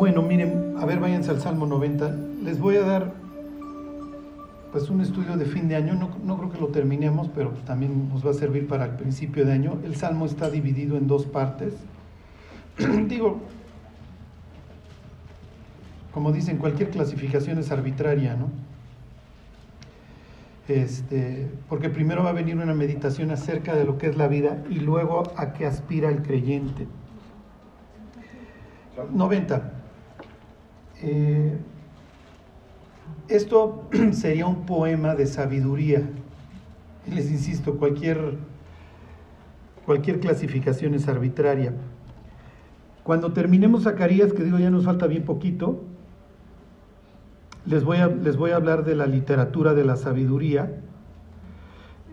Bueno, miren, a ver, váyanse al Salmo 90. Les voy a dar pues un estudio de fin de año. No, no creo que lo terminemos, pero también nos va a servir para el principio de año. El Salmo está dividido en dos partes. Digo, como dicen, cualquier clasificación es arbitraria, ¿no? Este, porque primero va a venir una meditación acerca de lo que es la vida y luego a qué aspira el creyente. 90. Eh, esto sería un poema de sabiduría. Les insisto, cualquier, cualquier clasificación es arbitraria. Cuando terminemos Zacarías, que digo ya nos falta bien poquito, les voy a, les voy a hablar de la literatura de la sabiduría,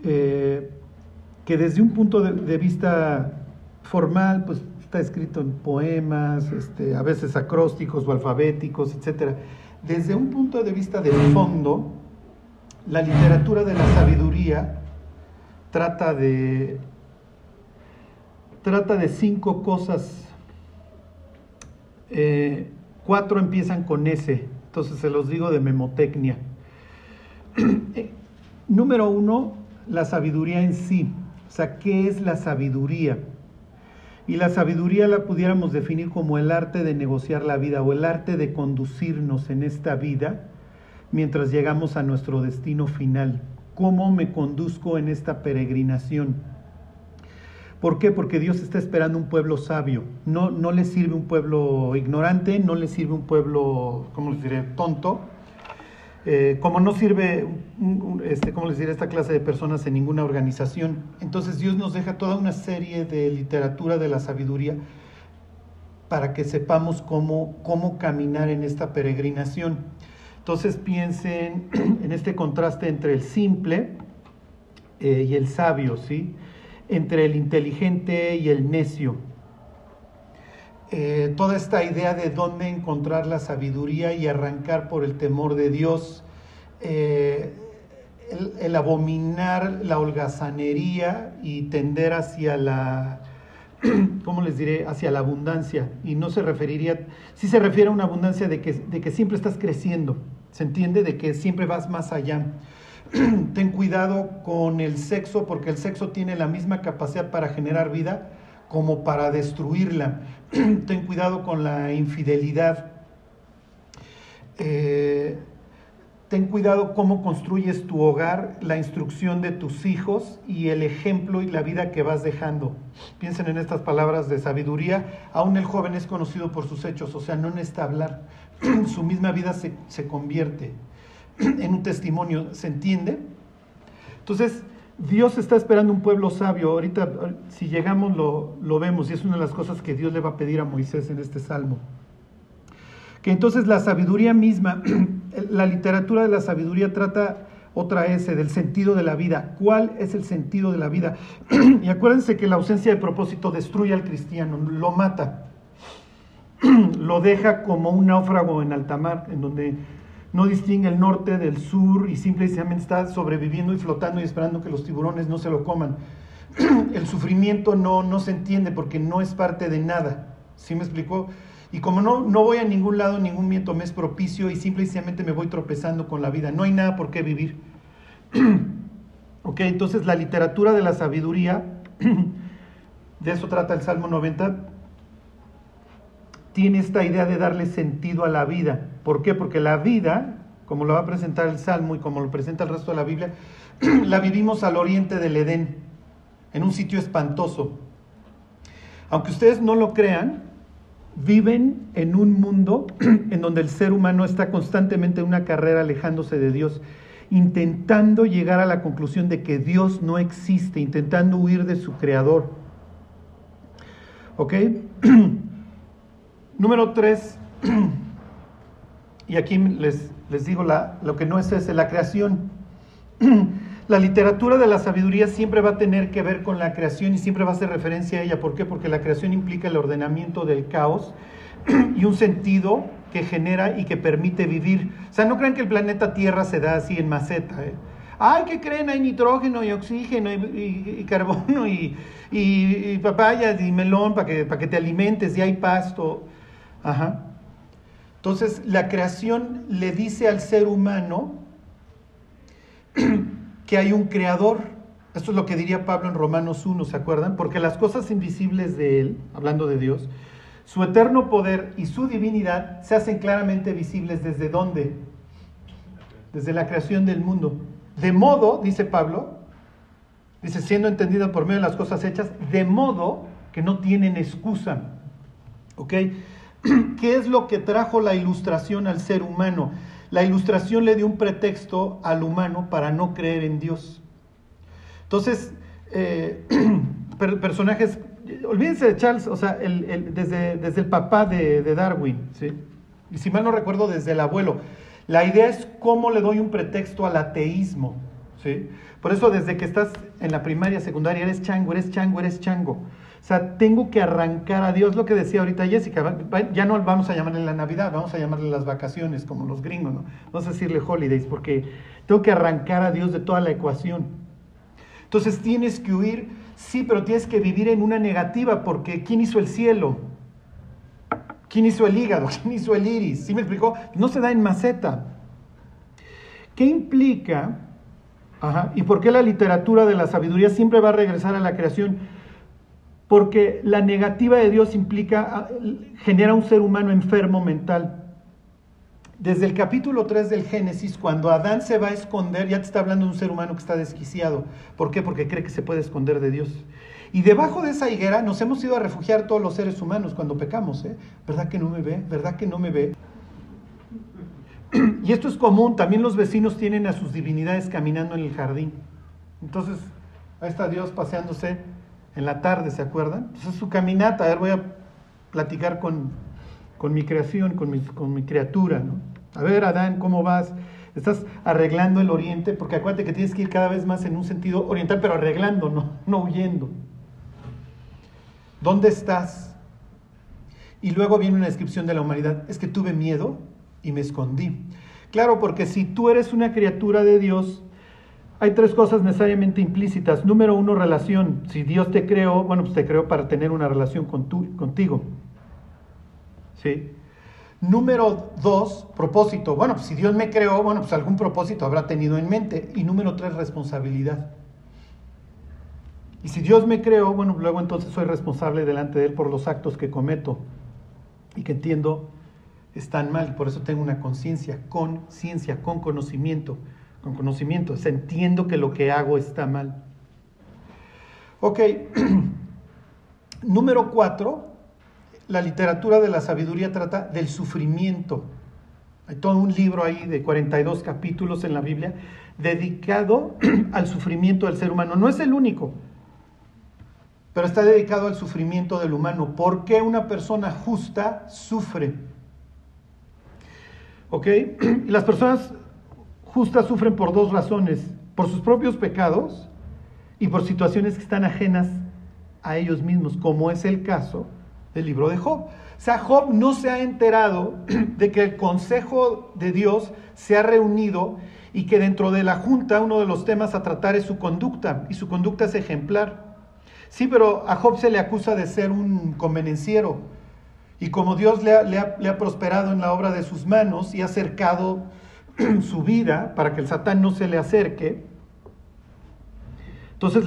eh, que desde un punto de, de vista formal, pues está escrito en poemas, este, a veces acrósticos o alfabéticos, etc. Desde un punto de vista de fondo, la literatura de la sabiduría trata de, trata de cinco cosas. Eh, cuatro empiezan con S, entonces se los digo de memotecnia. Eh, número uno, la sabiduría en sí. O sea, ¿qué es la sabiduría? Y la sabiduría la pudiéramos definir como el arte de negociar la vida o el arte de conducirnos en esta vida mientras llegamos a nuestro destino final. ¿Cómo me conduzco en esta peregrinación? ¿Por qué? Porque Dios está esperando un pueblo sabio. No, no le sirve un pueblo ignorante, no le sirve un pueblo, ¿cómo les diré?, tonto eh, como no sirve, este, ¿cómo diré?, esta clase de personas en ninguna organización. Entonces Dios nos deja toda una serie de literatura de la sabiduría para que sepamos cómo, cómo caminar en esta peregrinación. Entonces piensen en este contraste entre el simple eh, y el sabio, ¿sí? Entre el inteligente y el necio. Eh, toda esta idea de dónde encontrar la sabiduría y arrancar por el temor de Dios, eh, el, abominar la holgazanería y tender hacia la, ¿cómo les diré?, hacia la abundancia. Y no se referiría, sí se refiere a una abundancia de que, de que siempre estás creciendo, se entiende de que siempre vas más allá. Ten cuidado con el sexo porque el sexo tiene la misma capacidad para generar vida como para destruirla. Ten cuidado con la infidelidad. Eh, ten cuidado cómo construyes tu hogar, la instrucción de tus hijos y el ejemplo y la vida que vas dejando. Piensen en estas palabras de sabiduría. Aún el joven es conocido por sus hechos, o sea, no necesita hablar. Su misma vida se, se convierte en un testimonio, ¿se entiende? Entonces, Dios está esperando un pueblo sabio. Ahorita, si llegamos, lo, lo, vemos y es una de las cosas que Dios le va a pedir a Moisés en este salmo. Que entonces la sabiduría misma, la literatura de la sabiduría trata otra S, del sentido de la vida. ¿Cuál es el sentido de la vida? y acuérdense que la ausencia de propósito destruye al cristiano, lo mata, lo deja como un náufrago en alta mar, en donde no distingue el norte del sur y simplemente está sobreviviendo y flotando y esperando que los tiburones no se lo coman. El sufrimiento no, no se entiende porque no es parte de nada. ¿Sí me explicó? Y como no, no voy a ningún lado, ningún viento me es propicio y simplemente me voy tropezando con la vida. No hay nada por qué vivir. ok, entonces la literatura de la sabiduría, de eso trata el Salmo 90, tiene esta idea de darle sentido a la vida. ¿Por qué? Porque la vida, como lo va a presentar el Salmo y como lo presenta el resto de la Biblia, la vivimos al oriente del Edén, en un sitio espantoso. Aunque ustedes no lo crean, viven en un mundo en donde el ser humano está constantemente en una carrera alejándose de Dios, intentando llegar a la conclusión de que Dios no existe, intentando huir de su creador. ¿Ok? Número tres, y aquí les, les digo lo que no es ese, la creación. La literatura de la sabiduría siempre va a tener que ver con la creación y siempre va a hacer referencia a ella. ¿Por qué? Porque la creación implica el ordenamiento del caos y un sentido que genera y que permite vivir. O sea, no crean que el planeta Tierra se da así en maceta. ¿eh? Ay, ¿qué creen? Hay nitrógeno y oxígeno y, carbono y, y, papayas y melón para que, para que te alimentes y hay pasto. Ajá. Entonces, la creación le dice al ser humano que hay un creador. Esto es lo que diría Pablo en Romanos 1, ¿se acuerdan? Porque las cosas invisibles de Él, hablando de Dios, su eterno poder y su divinidad se hacen claramente visibles desde dónde? Desde la creación del mundo. De modo, dice Pablo, dice, siendo entendido por medio de las cosas hechas, de modo que no tienen excusa. ¿Ok? ¿Qué es lo que trajo la ilustración al ser humano? La ilustración le dio un pretexto al humano para no creer en Dios. Entonces, eh, personajes, olvídense de Charles, o sea, desde, desde, el papá de, de, Darwin, ¿sí? y si mal no recuerdo, desde el abuelo. La idea es cómo le doy un pretexto al ateísmo. ¿sí? Por eso desde que estás en la primaria, secundaria, eres chango, eres chango, eres chango. O sea, tengo que arrancar a Dios, lo que decía ahorita Jessica, ya no vamos a llamarle la Navidad, vamos a llamarle las vacaciones, como los gringos, ¿no? Vamos a decirle holidays, porque tengo que arrancar a Dios de toda la ecuación. Entonces tienes que huir, sí, pero tienes que vivir en una negativa, porque ¿quién hizo el cielo? ¿Quién hizo el hígado? ¿Quién hizo el iris? ¿Sí me explicó? No se da en maceta. ¿Qué implica? Ajá, ¿Y por qué la literatura de la sabiduría siempre va a regresar a la creación? Porque la negativa de Dios implica, ah, genera un ser humano enfermo mental. Desde el capítulo 3 del Génesis, cuando Adán se va a esconder, ya te está hablando de un ser humano que está desquiciado. ¿Por qué? Porque cree que se puede esconder de Dios. Y debajo de esa higuera nos hemos ido a refugiar todos los seres humanos cuando pecamos. ¿eh? ¿Verdad que no me ve? ¿Verdad que no me ve? Y esto es común, también los vecinos tienen a sus divinidades caminando en el jardín. Entonces, ahí está Dios paseándose en la tarde, ¿se acuerdan? Entonces es su caminata, a ver, voy a platicar con, con mi creación, con con mi criatura, ¿no? A ver, Adán, ¿cómo vas? Estás arreglando el oriente, porque acuérdate que tienes que ir cada vez más en un sentido oriental, pero arreglando, no, no huyendo. ¿Dónde estás? Y luego viene una descripción de la humanidad. Es que tuve miedo y me escondí. Claro, porque si tú eres una criatura de Dios, hay tres cosas necesariamente implícitas. Número uno, relación. Si Dios te creó, bueno, pues te creó para tener una relación con tu, contigo. ¿Sí? Número dos, propósito. Bueno, pues si Dios me creó, bueno, pues algún propósito habrá tenido en mente. Y número tres, responsabilidad. Y si Dios me creó, bueno, luego entonces soy responsable delante de Él por los actos que cometo y que entiendo están mal. Por eso tengo una conciencia, conciencia, con conocimiento, con conocimiento. O entiendo que lo que hago está mal. Ok, número cuatro, la literatura de la sabiduría trata del sufrimiento. Hay todo un libro ahí de 42 capítulos en la Biblia dedicado al sufrimiento del ser humano. No es el único pero está dedicado al sufrimiento del humano. ¿Por qué una persona justa sufre? ¿Ok? Las personas justas sufren por dos razones, por sus propios pecados y por situaciones que están ajenas a ellos mismos, como es el caso del libro de Job. O sea, Job no se ha enterado de que el Consejo de Dios se ha reunido y que dentro de la Junta uno de los temas a tratar es su conducta, y su conducta es ejemplar. Sí, pero a Job se le acusa de ser un convenenciero. Y como Dios le ha, prosperado en la obra de sus manos y ha acercado su vida para que el Satán no se le acerque, entonces,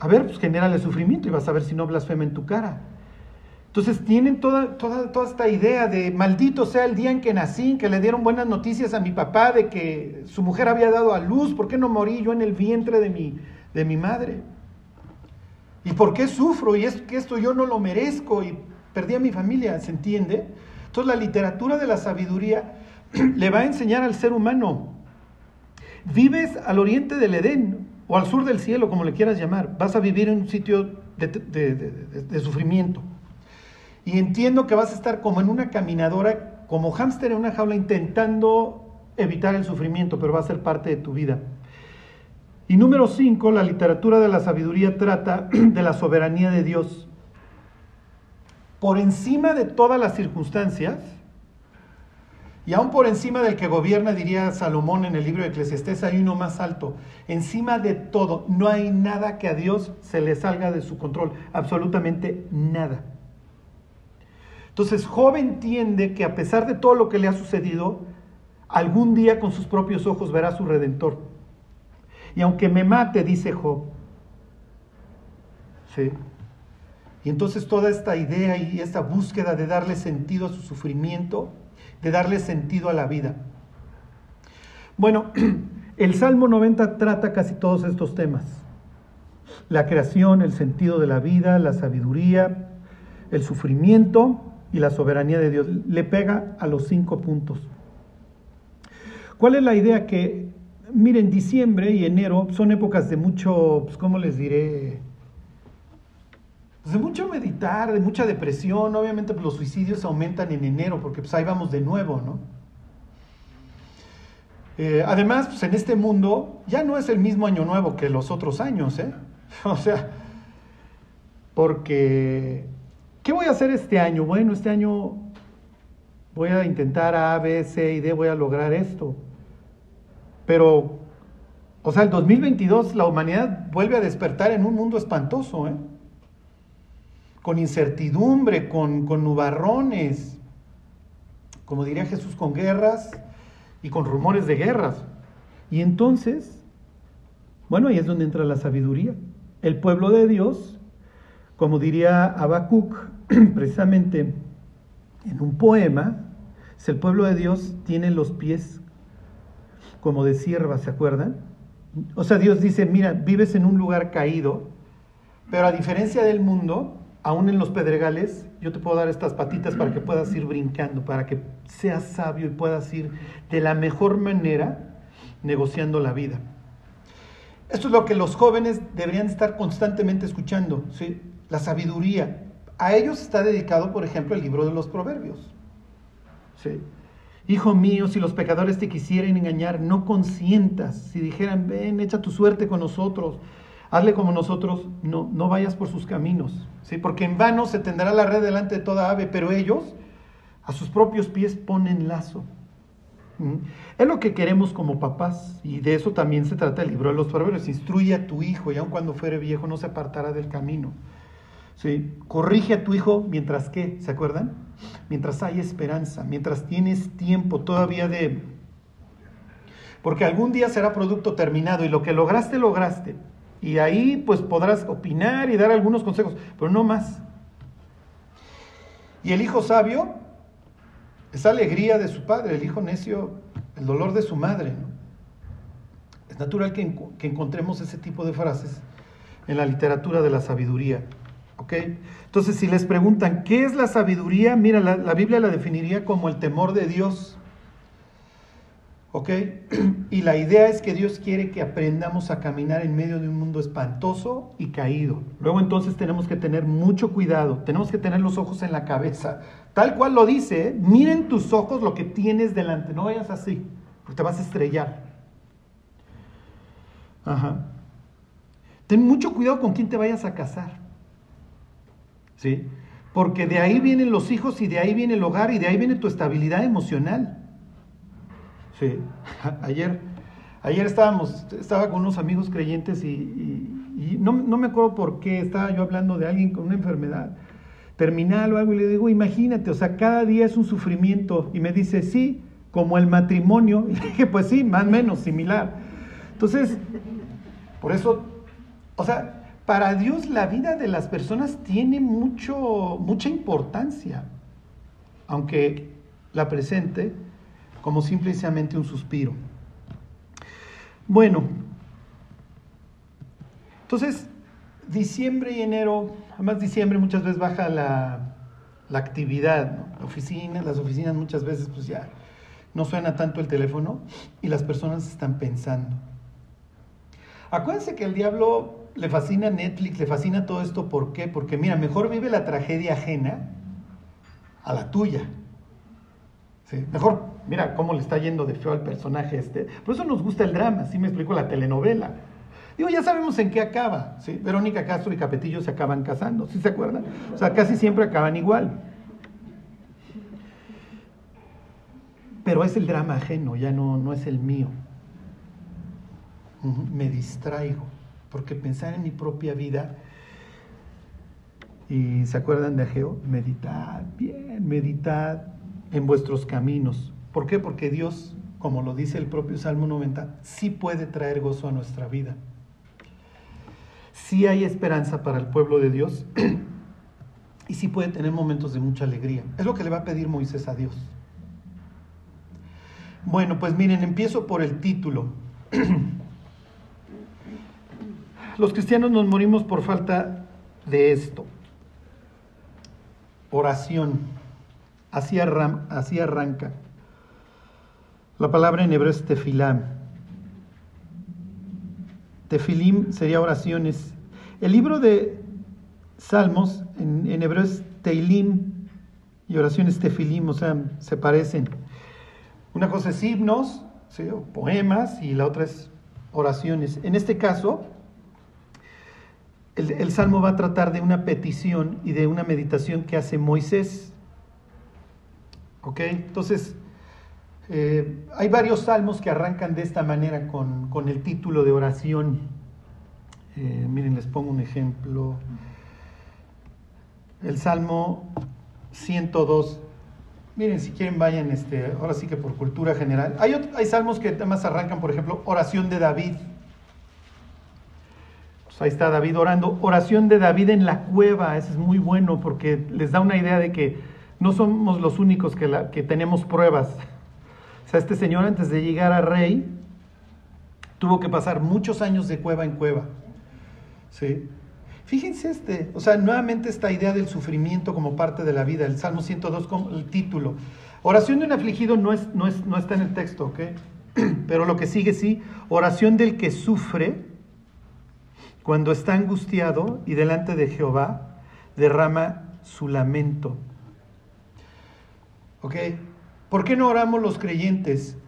a ver, pues genérale sufrimiento y vas a ver si no blasfema en tu cara. Entonces tienen toda, toda, toda esta idea de maldito sea el día en que nací, que le dieron buenas noticias a mi papá de que su mujer había dado a luz, ¿por qué no morí yo en el vientre de mi, de mi madre? ¿Y por qué sufro? Y es que esto yo no lo merezco y perdí a mi familia, ¿se entiende? Entonces la literatura de la sabiduría le va a enseñar al ser humano. Vives al oriente del Edén o al sur del cielo, como le quieras llamar. Vas a vivir en un sitio de, sufrimiento. Y entiendo que vas a estar como en una caminadora, como hámster en una jaula, intentando evitar el sufrimiento, pero va a ser parte de tu vida. Y número cinco, la literatura de la sabiduría trata de la soberanía de Dios. Por encima de todas las circunstancias, y aún por encima del que gobierna, diría Salomón en el libro de Eclesiastés, hay uno más alto. Encima de todo, no hay nada que a Dios se le salga de su control, absolutamente nada. Entonces Job entiende que a pesar de todo lo que le ha sucedido, algún día con sus propios ojos verá a su redentor. Y aunque me mate, dice Job, ¿sí? Y entonces toda esta idea y esta búsqueda de darle sentido a su sufrimiento, de darle sentido a la vida. Bueno, el Salmo 90 trata casi todos estos temas. La creación, el sentido de la vida, la sabiduría, el sufrimiento y la soberanía de Dios. Le pega a los cinco puntos. ¿Cuál es la idea? Que, miren, diciembre y enero son épocas de mucho, pues, ¿cómo les diré? Pues, de mucho meditar, de mucha depresión. Obviamente pues, los suicidios aumentan en enero porque pues ahí vamos de nuevo, ¿no? Eh, además, pues en este mundo ya no es el mismo año nuevo que los otros años, ¿eh? O sea, porque, ¿qué voy a hacer este año? Bueno, este año voy a intentar A, B, C y D, voy a lograr esto. Pero, o sea, el 2022 la humanidad vuelve a despertar en un mundo espantoso, ¿eh? Con incertidumbre, con, con nubarrones, como diría Jesús, con guerras y con rumores de guerras. Y entonces, bueno, ahí es donde entra la sabiduría. El pueblo de Dios, como diría Habacuc, precisamente en un poema, si el pueblo de Dios tiene los pies como de sierva, ¿se acuerdan? O sea, Dios dice, mira, vives en un lugar caído, pero a diferencia del mundo, aún en los pedregales, yo te puedo dar estas patitas para que puedas ir brincando, para que seas sabio y puedas ir de la mejor manera negociando la vida. Esto es lo que los jóvenes deberían estar constantemente escuchando, ¿sí? la sabiduría. A ellos está dedicado, por ejemplo, el libro de los proverbios. ¿sí? Hijo mío, si los pecadores te quisieran engañar, no consientas. Si dijeran, ven, echa tu suerte con nosotros, hazle como nosotros, no, no vayas por sus caminos. ¿sí? Porque en vano se tendrá la red delante de toda ave, pero ellos a sus propios pies ponen lazo. Es lo que queremos como papás, y de eso también se trata el libro de los proverbios. Instruye a tu hijo, y aun cuando fuere viejo no se apartará del camino. ¿Sí? Corrige a tu hijo mientras que, ¿se acuerdan? Mientras hay esperanza, mientras tienes tiempo todavía de... Porque algún día será producto terminado y lo que lograste, lograste. Y ahí pues podrás opinar y dar algunos consejos, pero no más. Y el hijo sabio, esa alegría de su padre, el hijo necio, el dolor de su madre. Es natural que, que encontremos ese tipo de frases en la literatura de la sabiduría. Entonces, si les preguntan, ¿qué es la sabiduría? Mira, la, Biblia la definiría como el temor de Dios. ¿Ok? Y la idea es que Dios quiere que aprendamos a caminar en medio de un mundo espantoso y caído. Luego entonces tenemos que tener mucho cuidado, tenemos que tener los ojos en la cabeza. Tal cual lo dice, ¿eh? miren tus ojos lo que tienes delante, no vayas así, porque te vas a estrellar. Ajá. Ten mucho cuidado con quién te vayas a casar. ¿sí? Porque de ahí vienen los hijos y de ahí viene el hogar y de ahí viene tu estabilidad emocional. Sí, ayer, ayer estábamos, estaba con unos amigos creyentes y, no, no, me acuerdo por qué, estaba yo hablando de alguien con una enfermedad terminal o algo y le digo, imagínate, o sea, cada día es un sufrimiento. Y me dice, sí, como el matrimonio. Y dije, pues sí, más o menos, similar. Entonces, por eso, o sea, para Dios la vida de las personas tiene mucho, mucha importancia, aunque la presente como simplemente un suspiro. Bueno, entonces, diciembre y enero, además diciembre muchas veces baja la, la actividad, ¿no? las oficinas muchas veces pues ya no suena tanto el teléfono y las personas están pensando. Acuérdense que el diablo le fascina Netflix, le fascina todo esto, ¿por qué? Porque mira, mejor vive la tragedia ajena a la tuya. Mejor, mira cómo le está yendo de feo al personaje este. Por eso nos gusta el drama, así me explico la telenovela. Digo, ya sabemos en qué acaba, ¿sí? Verónica Castro y Capetillo se acaban casando, ¿sí se acuerdan? O sea, casi siempre acaban igual. Pero es el drama ajeno, ya no, no es el mío. Me distraigo porque pensar en mi propia vida Y se acuerdan de Ageo, meditad, bien, meditad en vuestros caminos. ¿Por qué? Porque Dios, como lo dice el propio Salmo 90, sí puede traer gozo a nuestra vida. Sí hay esperanza para el pueblo de Dios y sí puede tener momentos de mucha alegría. Es lo que le va a pedir Moisés a Dios. Bueno, pues miren, empiezo por el título. Los cristianos nos morimos por falta de esto. Oración. Así, arranca. La palabra en hebreo es tefilam. Tefilim sería oraciones. El libro de Salmos en, en hebreo es teilim y oraciones tefilim, o sea, se parecen. Una cosa es himnos, o poemas, y la otra es oraciones. En este caso, el, salmo va a tratar de una petición y de una meditación que hace Moisés. ¿Ok? Entonces, eh, hay varios salmos que arrancan de esta manera con, el título de oración. Eh, miren, les pongo un ejemplo. El Salmo 102 Miren, si quieren vayan, este, ahora sí que por cultura general. Hay, hay salmos que además arrancan, por ejemplo, oración de David. Pues ahí está David orando. Oración de David en la cueva, eso es muy bueno porque les da una idea de que no somos los únicos que, tenemos pruebas. O sea, este señor antes de llegar a rey tuvo que pasar muchos años de cueva en cueva. ¿sí? Fíjense este, o sea, nuevamente esta idea del sufrimiento como parte de la vida, el Salmo 102 como el título. Oración de un afligido no, es, no, es, no está en el texto, ¿ok? Pero lo que sigue sí, oración del que sufre cuando está angustiado y delante de Jehová derrama su lamento. ¿Ok? ¿Por qué no oramos los creyentes?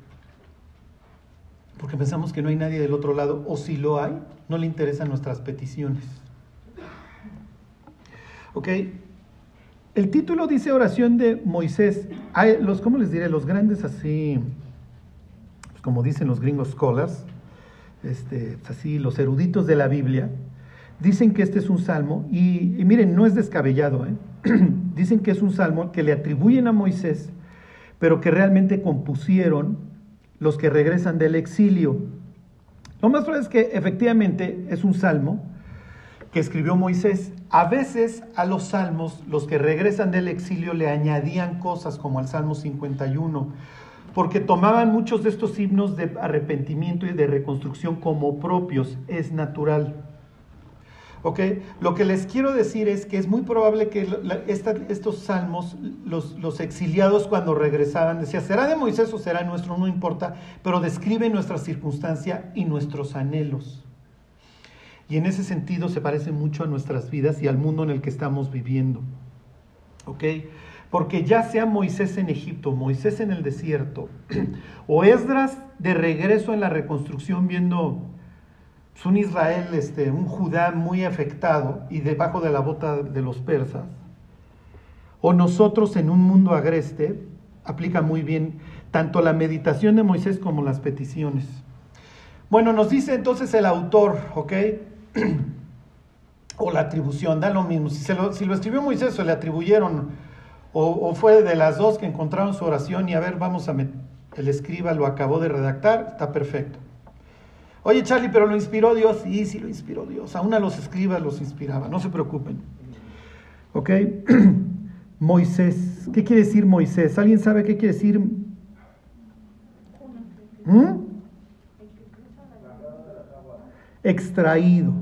Porque pensamos que no hay nadie del otro lado, o si lo hay, no le interesan nuestras peticiones. ¿Ok? El título dice oración de Moisés. Hay los, ¿cómo les diré? Los grandes así, pues como dicen los gringos scholars, este, así, los eruditos de la Biblia, dicen que este es un salmo, y, miren, no es descabellado, ¿eh? dicen que es un salmo que le atribuyen a Moisés, pero que realmente compusieron los que regresan del exilio. Lo más probable es que efectivamente es un salmo que escribió Moisés. A veces a los salmos, los que regresan del exilio le añadían cosas como al Salmo 51, porque tomaban muchos de estos himnos de arrepentimiento y de reconstrucción como propios, es natural. ¿Ok? Lo que les quiero decir es que es muy probable que estos salmos, los, exiliados cuando regresaban, decía, será de Moisés o será nuestro, no importa, pero describe nuestra circunstancia y nuestros anhelos. Y en ese sentido se parece mucho a nuestras vidas y al mundo en el que estamos viviendo. ¿Ok? Porque ya sea Moisés en Egipto, Moisés en el desierto, o Esdras de regreso en la reconstrucción viendo pues, un Israel, este, un Judá muy afectado y debajo de la bota de los persas, o nosotros en un mundo agreste, aplica muy bien tanto la meditación de Moisés como las peticiones. Bueno, nos dice entonces el autor, ¿ok? o la atribución, da lo mismo. Si, lo, si lo escribió Moisés, se le atribuyeron, o, fue de las dos que encontraron su oración y a ver, vamos a meter, el escriba lo acabó de redactar, está perfecto. Oye Charlie, pero lo inspiró Dios. Sí, sí lo inspiró Dios. Aún a los escribas los inspiraba, no se preocupen. ¿Ok? Moisés. ¿Qué quiere decir Moisés? ¿Alguien sabe qué quiere decir? ¿Mm? Extraído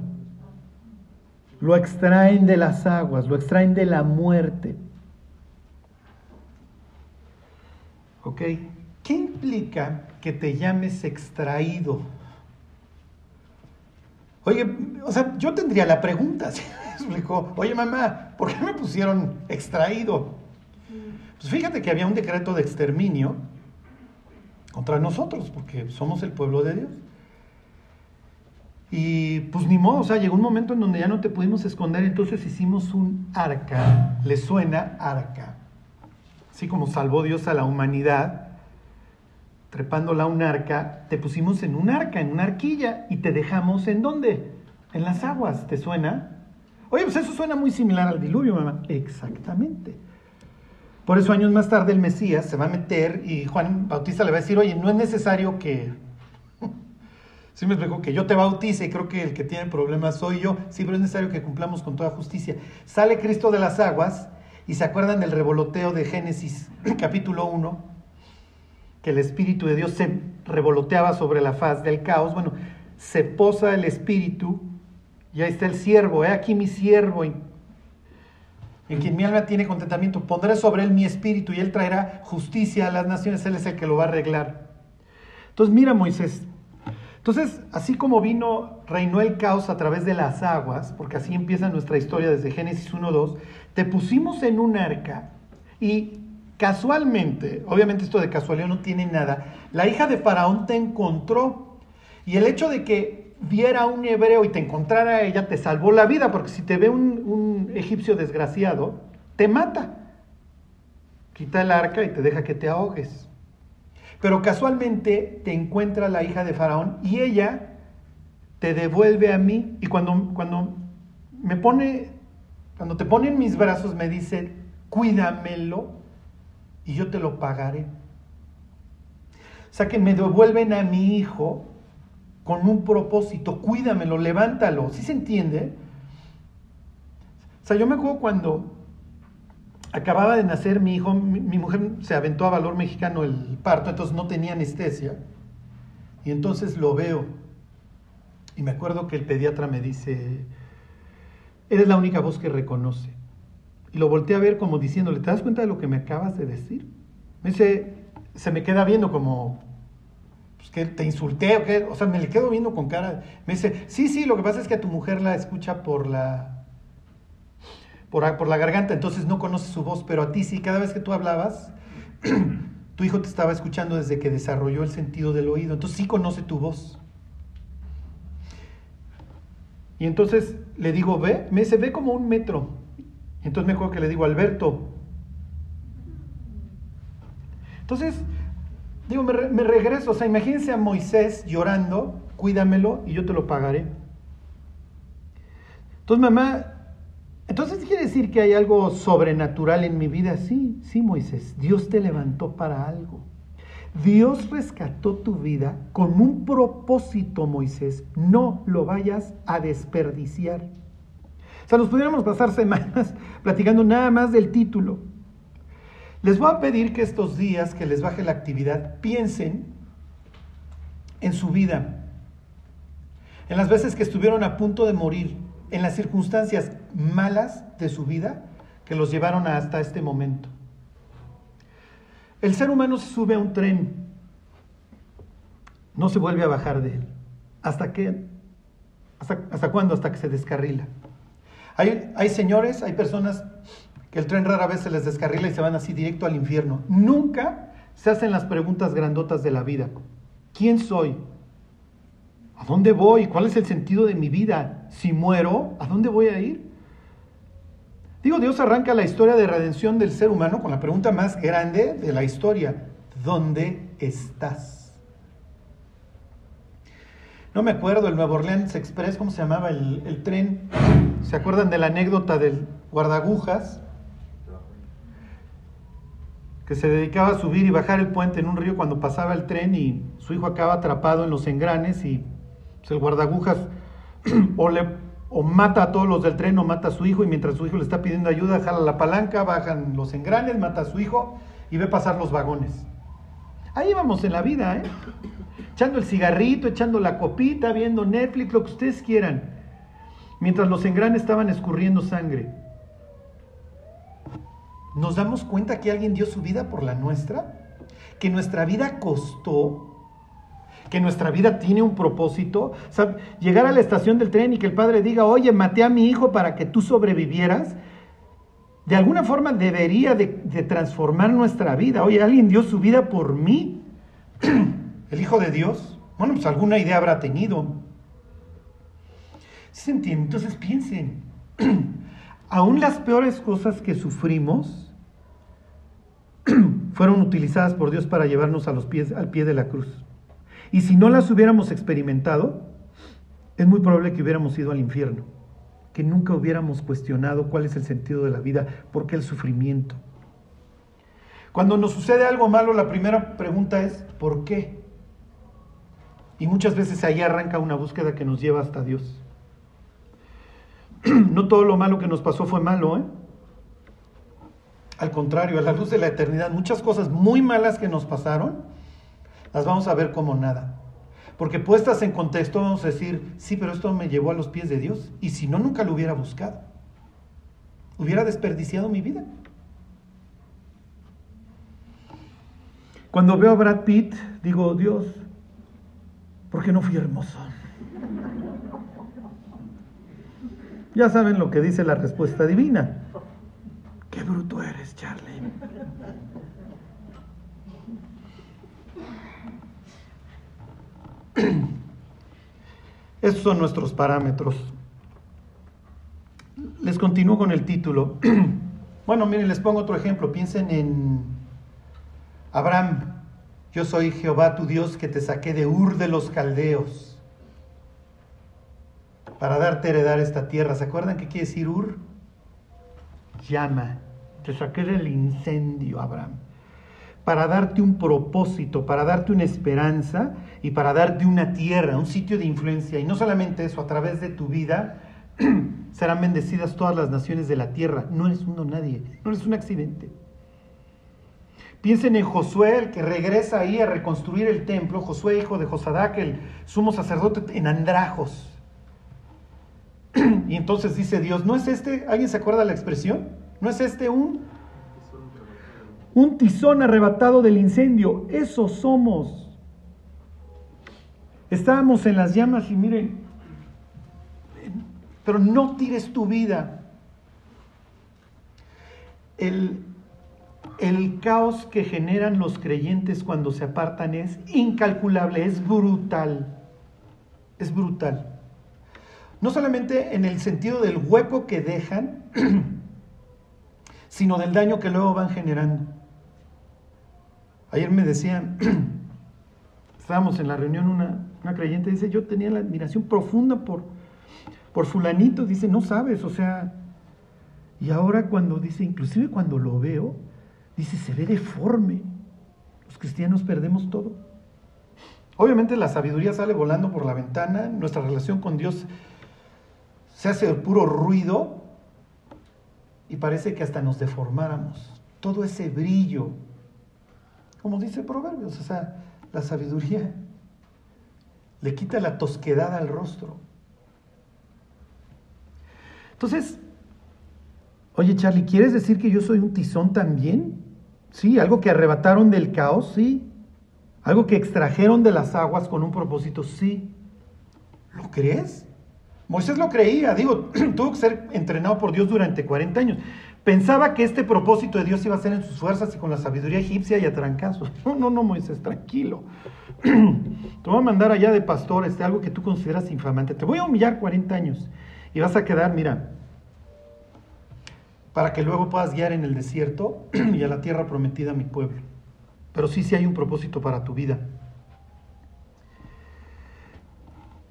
lo extraen de las aguas, lo extraen de la muerte. ¿Ok? ¿Qué implica que te llames extraído? Oye, o sea, yo tendría la pregunta, ¿sí? explicó, oye mamá, ¿por qué me pusieron extraído? Pues fíjate que había un decreto de exterminio contra nosotros, porque somos el pueblo de Dios. Y pues ni modo, o sea, llegó un momento en donde ya no te pudimos esconder, entonces hicimos un arca, le suena arca. Así como salvó Dios a la humanidad, trepándola a un arca, te pusimos en un arca, en una arquilla, y te dejamos en dónde? En las aguas, ¿te suena? Oye, pues eso suena muy similar al diluvio, mamá. Exactamente. Por eso años más tarde el Mesías se va a meter y Juan Bautista le va a decir, oye, no es necesario que... Sí me explico, que yo te bautice y creo que el que tiene problemas soy yo. Sí, pero es necesario que cumplamos con toda justicia. Sale Cristo de las aguas y se acuerdan del revoloteo de Génesis capítulo 1, que el Espíritu de Dios se revoloteaba sobre la faz del caos. Bueno, se posa el Espíritu y ahí está el siervo, he aquí mi siervo en quien mi alma tiene contentamiento, pondré sobre él mi espíritu y él traerá justicia a las naciones, él es el que lo va a arreglar. Entonces mira Moisés, entonces así como vino, reinó el caos a través de las aguas, porque así empieza nuestra historia desde Génesis 1.2, te pusimos en un arca y casualmente, obviamente esto de casualidad no tiene nada, la hija de Faraón te encontró y el hecho de que viera a un hebreo y te encontrara a ella, te salvó la vida, porque si te ve un, egipcio desgraciado, te mata. Quita el arca y te deja que te ahogues. Pero casualmente te encuentra la hija de Faraón y ella te devuelve a mí y cuando, cuando me pone, cuando te pone en mis brazos me dice, cuídamelo y yo te lo pagaré. O sea que me devuelven a mi hijo con un propósito, cuídamelo, levántalo, ¿sí se entiende? O sea, yo me acuerdo cuando acababa de nacer mi hijo, mi, mujer se aventó a valor mexicano el parto, entonces no tenía anestesia, y entonces lo veo, y me acuerdo que el pediatra me dice, eres la única voz que reconoce. Y lo volteé a ver como diciéndole, ¿te das cuenta de lo que me acabas de decir? Me dice, se me queda viendo como, pues, que te insulté, o, qué? o sea, me le quedo viendo con cara. Me dice, sí, sí, lo que pasa es que a tu mujer la escucha por la, por, por la garganta, entonces no conoce su voz, pero a ti sí, cada vez que tú hablabas, tu hijo te estaba escuchando desde que desarrolló el sentido del oído, entonces sí conoce tu voz. Y entonces le digo, ve, me dice, ve como un metro. Entonces me acuerdo que le digo, Alberto. Entonces, Digo, me, regreso, o sea, imagínense a Moisés llorando, cuídamelo y yo te lo pagaré. Entonces, mamá, entonces quiere decir que hay algo sobrenatural en mi vida. Sí, sí, Moisés, Dios te levantó para algo. Dios rescató tu vida con un propósito, Moisés. No lo vayas a desperdiciar. O sea, nos pudiéramos pasar semanas platicando nada más del título. Les voy a pedir que estos días que les baje la actividad piensen en su vida, en las veces que estuvieron a punto de morir, en las circunstancias malas de su vida que los llevaron hasta este momento. El ser humano se sube a un tren, no se vuelve a bajar de él. ¿Hasta qué? ¿Hasta, hasta cuándo? Hasta que se descarrila. Hay, señores, hay personas que el tren rara vez se les descarrila y se van así directo al infierno. Nunca se hacen las preguntas grandotas de la vida. ¿Quién soy? ¿A dónde voy? ¿Cuál es el sentido de mi vida? Si muero, ¿a dónde voy a ir? Digo, Dios arranca la historia de redención del ser humano con la pregunta más grande de la historia. ¿Dónde estás? No me acuerdo, el Nuevo Orleans Express, ¿cómo se llamaba el tren? ¿Se acuerdan de la anécdota del guardagujas? que se dedicaba a subir y bajar el puente en un río cuando pasaba el tren y su hijo acaba atrapado en los engranes y pues, el guardagujas o, le, o mata a todos los del tren o mata a su hijo y mientras su hijo le está pidiendo ayuda jala la palanca, bajan los engranes, mata a su hijo y ve pasar los vagones. Ahí vamos en la vida, ¿eh? echando el cigarrito, echando la copita, viendo Netflix, lo que ustedes quieran, mientras los engranes estaban escurriendo sangre. ¿Nos damos cuenta que alguien dio su vida por la nuestra? Que nuestra vida costó, que nuestra vida tiene un propósito. llegar a la estación del tren y que el padre diga, oye, maté a mi hijo para que tú sobrevivieras, de alguna forma debería de, transformar nuestra vida. Oye, alguien dio su vida por mí. el Hijo de Dios. Bueno, pues alguna idea habrá tenido. ¿Se entiende? Entonces piensen, aún las peores cosas que sufrimos, fueron utilizadas por Dios para llevarnos a los pies, al pie de la cruz. Y si no las hubiéramos experimentado, es muy probable que hubiéramos ido al infierno. que nunca hubiéramos cuestionado cuál es el sentido de la vida, por qué el sufrimiento. Cuando nos sucede algo malo, la primera pregunta es, ¿por qué? Y muchas veces ahí arranca una búsqueda que nos lleva hasta Dios. No todo lo malo que nos pasó fue malo, ¿eh? Al contrario, a la luz de la eternidad, muchas cosas muy malas que nos pasaron, las vamos a ver como nada. Porque puestas en contexto vamos a decir, sí, pero esto me llevó a los pies de Dios. Y si no, nunca lo hubiera buscado. Hubiera desperdiciado mi vida. Cuando veo a Brad Pitt, digo, Dios, ¿por qué no fui hermoso? Ya saben lo que dice la respuesta divina. Qué bruto eres, Charlie. Estos son nuestros parámetros. Les continúo con el título. Bueno, miren, les pongo otro ejemplo. Piensen en Abraham. Yo soy Jehová tu Dios que te saqué de Ur de los Caldeos para darte heredar esta tierra. ¿Se acuerdan qué quiere decir Ur? Llama. Te saqué del incendio, Abraham para darte un propósito, para darte una esperanza y para darte una tierra, un sitio de influencia. Y no solamente eso, a través de tu vida serán bendecidas todas las naciones de la tierra. No eres uno nadie, no eres un accidente. Piensen en Josué, el que regresa ahí a reconstruir el templo, Josué, hijo de Josadac, el sumo sacerdote en Andrajos. Y entonces dice Dios, ¿no es este, alguien se acuerda la expresión? ¿No es este un un tizón arrebatado del incendio. Eso somos. Estábamos en las llamas y miren, pero no tires tu vida. El, el caos que generan los creyentes cuando se apartan es incalculable, es brutal. Es brutal. No solamente en el sentido del hueco que dejan, sino del daño que luego van generando. Ayer me decían, estábamos en la reunión, una, una creyente dice, yo tenía la admiración profunda por, por fulanito, dice, no sabes, o sea, y ahora cuando dice, inclusive cuando lo veo, dice, se ve deforme. Los cristianos perdemos todo. Obviamente la sabiduría sale volando por la ventana, nuestra relación con Dios se hace el puro ruido y parece que hasta nos deformáramos. Todo ese brillo, como dice Proverbios, o sea, la sabiduría le quita la tosquedad al rostro. Entonces, oye Charlie, ¿quieres decir que yo soy un tizón también? Sí, algo que arrebataron del caos, sí. Algo que extrajeron de las aguas con un propósito, sí. ¿Lo crees? Moisés lo creía, digo, tuvo que ser entrenado por Dios durante 40 años. Pensaba que este propósito de Dios iba a ser en sus fuerzas y con la sabiduría egipcia y a trancazos. No, no, no, Moisés, tranquilo. Te voy a mandar allá de pastor este, algo que tú consideras infamante. Te voy a humillar 40 años y vas a quedar, mira, para que luego puedas guiar en el desierto y a la tierra prometida a mi pueblo. Pero sí, sí hay un propósito para tu vida.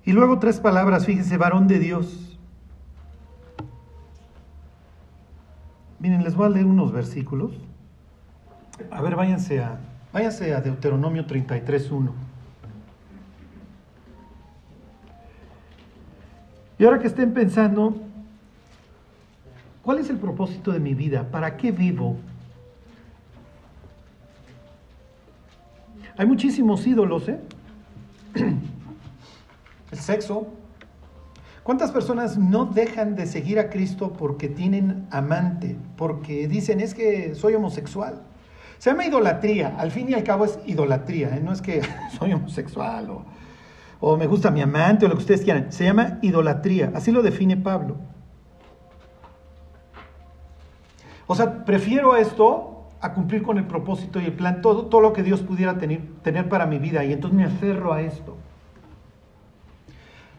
Y luego tres palabras, fíjese, varón de Dios. Miren, les voy a leer unos versículos. A ver, váyanse a, váyanse a Deuteronomio 33.1. Y ahora que estén pensando, ¿cuál es el propósito de mi vida? ¿Para qué vivo? Hay muchísimos ídolos, ¿eh? Sexo, ¿Cuántas personas no dejan de seguir a Cristo porque tienen amante, porque dicen es que soy homosexual? Se llama idolatría, al fin y al cabo es idolatría, ¿eh? no es que soy homosexual o, o me gusta mi amante o lo que ustedes quieran, se llama idolatría, así lo define Pablo. O sea, prefiero esto a cumplir con el propósito y el plan, todo, todo lo que Dios pudiera tener, tener para mi vida y entonces me aferro a esto.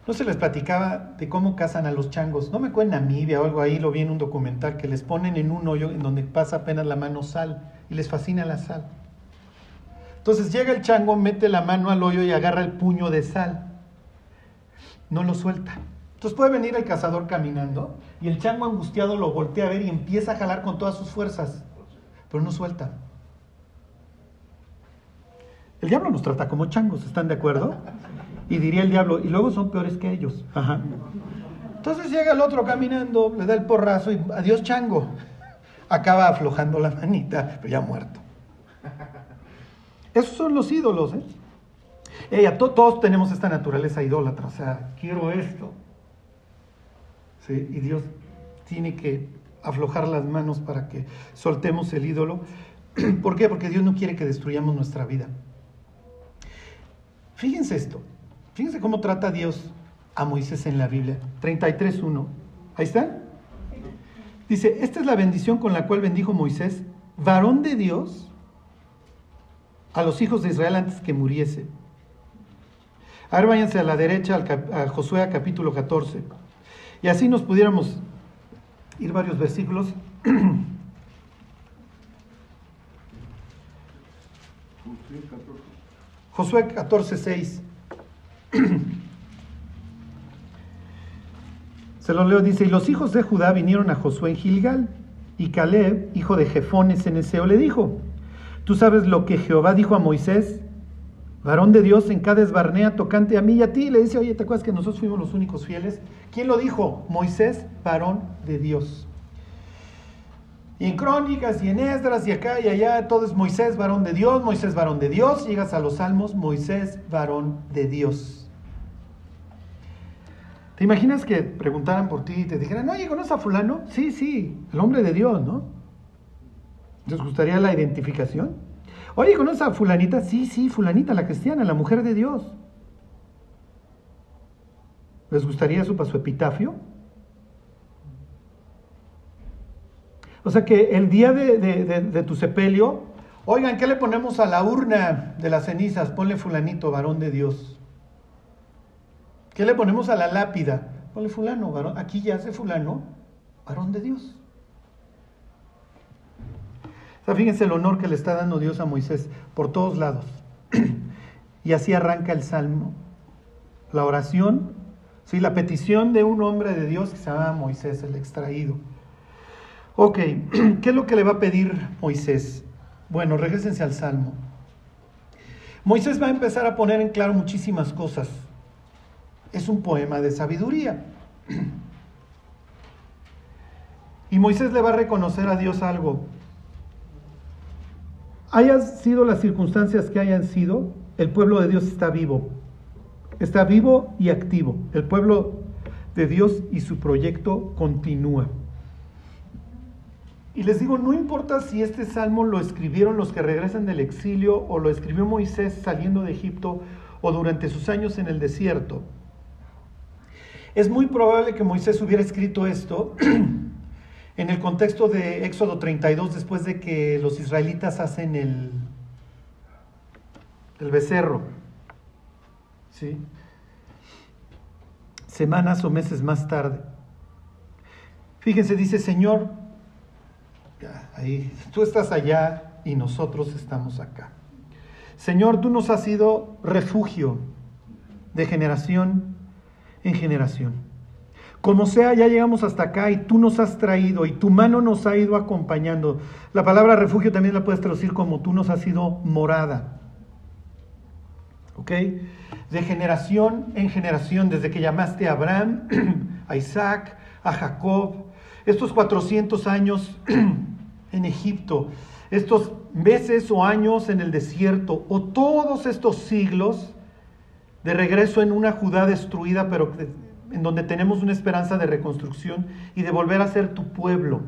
No se les platicaba de cómo cazan a los changos. No me acuerdo en Namibia o algo ahí, lo vi en un documental, que les ponen en un hoyo en donde pasa apenas la mano sal y les fascina la sal. Entonces llega el chango, mete la mano al hoyo y agarra el puño de sal. No lo suelta. Entonces puede venir el cazador caminando y el chango angustiado lo voltea a ver y empieza a jalar con todas sus fuerzas, pero no suelta. El diablo nos trata como changos, ¿están de acuerdo? Y diría el diablo, y luego son peores que ellos. Entonces llega el otro caminando, le da el porrazo y adiós chango. Acaba aflojando la manita, pero ya muerto. Esos son los ídolos, ¿eh? Ella, todos tenemos esta naturaleza idólatra, o sea, quiero esto. ¿Sí? Y Dios tiene que aflojar las manos para que soltemos el ídolo. ¿Por qué? Porque Dios no quiere que destruyamos nuestra vida. Fíjense esto, fíjense cómo trata Dios a Moisés en la Biblia. 33.1. Ahí está. Dice, esta es la bendición con la cual bendijo Moisés, varón de Dios, a los hijos de Israel antes que muriese. Ahora váyanse a la derecha a Josué capítulo 14. Y así nos pudiéramos ir varios versículos. Josué 14, 6. Se lo leo, dice, y los hijos de Judá vinieron a Josué en Gilgal, y Caleb, hijo de Jefones en Eseo, le dijo, tú sabes lo que Jehová dijo a Moisés, varón de Dios en cada Barnea, tocante a mí y a ti. Le dice, oye, ¿te acuerdas que nosotros fuimos los únicos fieles? ¿Quién lo dijo? Moisés, varón de Dios. Y en Crónicas y en Esdras y acá y allá, todo es Moisés, varón de Dios, Moisés, varón de Dios. Llegas a los Salmos, Moisés, varón de Dios. ¿Te imaginas que preguntaran por ti y te dijeran, oye, ¿conoces a fulano? Sí, sí, el hombre de Dios, ¿no? ¿Les gustaría la identificación? Oye, ¿conoces a fulanita? Sí, sí, fulanita, la cristiana, la mujer de Dios. ¿Les gustaría su, su epitafio? O sea que el día de, tu sepelio, oigan, ¿qué le ponemos a la urna de las cenizas? Ponle fulanito, varón de Dios. ¿Qué le ponemos a la lápida? Ponle fulano, varón. Aquí ya hace fulano, varón de Dios. O sea, fíjense el honor que le está dando Dios a Moisés por todos lados. y así arranca el salmo. La oración, sí, la petición de un hombre de Dios que se llama Moisés, el extraído. Ok, ¿qué es lo que le va a pedir Moisés? Bueno, regresense al Salmo. Moisés va a empezar a poner en claro muchísimas cosas. Es un poema de sabiduría. Y Moisés le va a reconocer a Dios algo. Hayan sido las circunstancias que hayan sido, el pueblo de Dios está vivo. Está vivo y activo. El pueblo de Dios y su proyecto continúa. Y les digo, no importa si este salmo lo escribieron los que regresan del exilio o lo escribió Moisés saliendo de Egipto o durante sus años en el desierto. Es muy probable que Moisés hubiera escrito esto en el contexto de Éxodo 32 después de que los israelitas hacen el, el becerro. ¿Sí? Semanas o meses más tarde. Fíjense, dice, Señor, ahí, tú estás allá y nosotros estamos acá. Señor, tú nos has sido refugio de generación en generación. Como sea, ya llegamos hasta acá y tú nos has traído y tu mano nos ha ido acompañando. La palabra refugio también la puedes traducir como tú nos has sido morada. ¿Ok? De generación en generación, desde que llamaste a Abraham, a Isaac, a Jacob, estos 400 años en Egipto, estos meses o años en el desierto, o todos estos siglos de regreso en una Judá destruida, pero en donde tenemos una esperanza de reconstrucción y de volver a ser tu pueblo.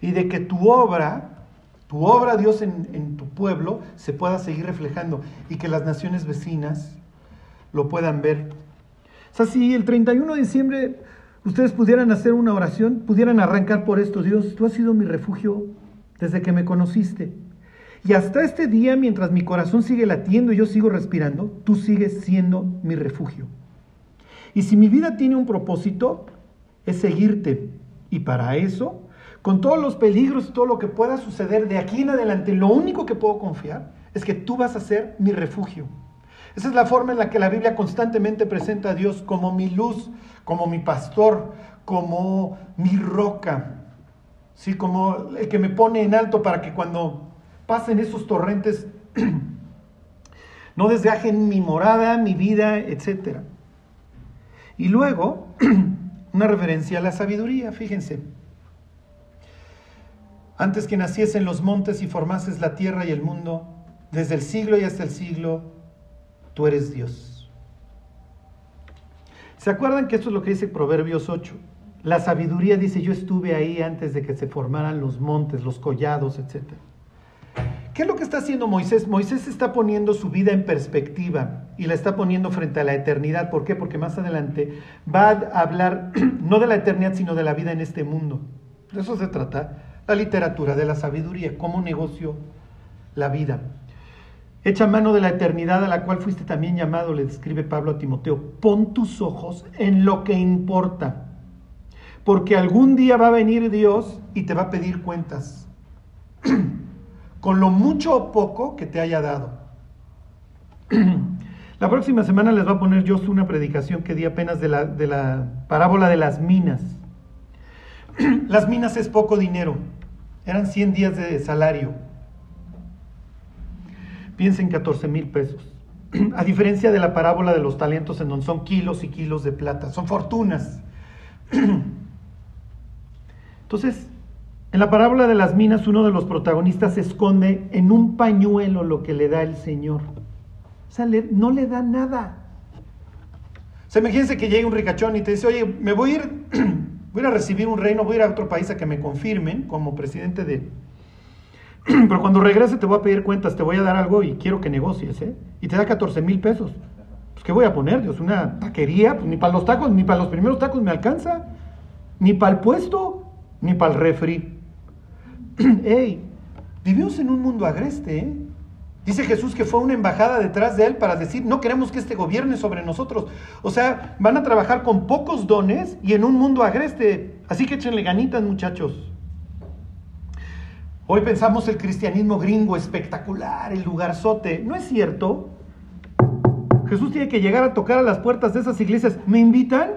Y de que tu obra, tu obra Dios en, en tu pueblo, se pueda seguir reflejando y que las naciones vecinas lo puedan ver. O sea, si el 31 de diciembre ustedes pudieran hacer una oración, pudieran arrancar por esto, Dios, tú has sido mi refugio desde que me conociste. Y hasta este día, mientras mi corazón sigue latiendo y yo sigo respirando, tú sigues siendo mi refugio. Y si mi vida tiene un propósito, es seguirte. Y para eso, con todos los peligros y todo lo que pueda suceder de aquí en adelante, lo único que puedo confiar es que tú vas a ser mi refugio. Esa es la forma en la que la Biblia constantemente presenta a Dios como mi luz, como mi pastor, como mi roca, ¿sí? como el que me pone en alto para que cuando pasen esos torrentes no desgajen mi morada, mi vida, etc. Y luego, una referencia a la sabiduría, fíjense. Antes que naciesen los montes y formases la tierra y el mundo, desde el siglo y hasta el siglo, tú eres Dios. ¿Se acuerdan que esto es lo que dice Proverbios 8? La sabiduría dice, yo estuve ahí antes de que se formaran los montes, los collados, etc. ¿Qué es lo que está haciendo Moisés? Moisés está poniendo su vida en perspectiva y la está poniendo frente a la eternidad. ¿Por qué? Porque más adelante va a hablar no de la eternidad, sino de la vida en este mundo. De eso se trata la literatura, de la sabiduría, cómo negocio la vida. Echa mano de la eternidad a la cual fuiste también llamado, le describe Pablo a Timoteo. Pon tus ojos en lo que importa porque algún día va a venir Dios y te va a pedir cuentas, con lo mucho o poco que te haya dado. La próxima semana les va a poner yo una predicación que di apenas de la, de la parábola de las minas. Las minas es poco dinero, eran 100 días de salario. Piensen 14 mil pesos. A diferencia de la parábola de los talentos en donde son kilos y kilos de plata, son fortunas. Entonces, en la parábola de las minas, uno de los protagonistas esconde en un pañuelo lo que le da el Señor. O sea, no le da nada. O sea, imagínense que llegue un ricachón y te dice, oye, me voy a ir, voy a recibir un reino, voy a ir a otro país a que me confirmen como presidente de... Pero cuando regrese te voy a pedir cuentas, te voy a dar algo y quiero que negocies, ¿eh? Y te da 14 mil pesos. Pues, ¿qué voy a poner, Dios? ¿Una taquería? Pues ni para los tacos, ni para los primeros tacos me alcanza. Ni para el puesto ni para el refri. ¡Ey! Vivimos en un mundo agreste, ¿eh? Dice Jesús que fue una embajada detrás de él para decir, no queremos que este gobierne sobre nosotros. O sea, van a trabajar con pocos dones y en un mundo agreste. Así que échenle ganitas, muchachos. Hoy pensamos el cristianismo gringo espectacular, el lugarzote. ¿No es cierto? Jesús tiene que llegar a tocar a las puertas de esas iglesias. ¿Me invitan?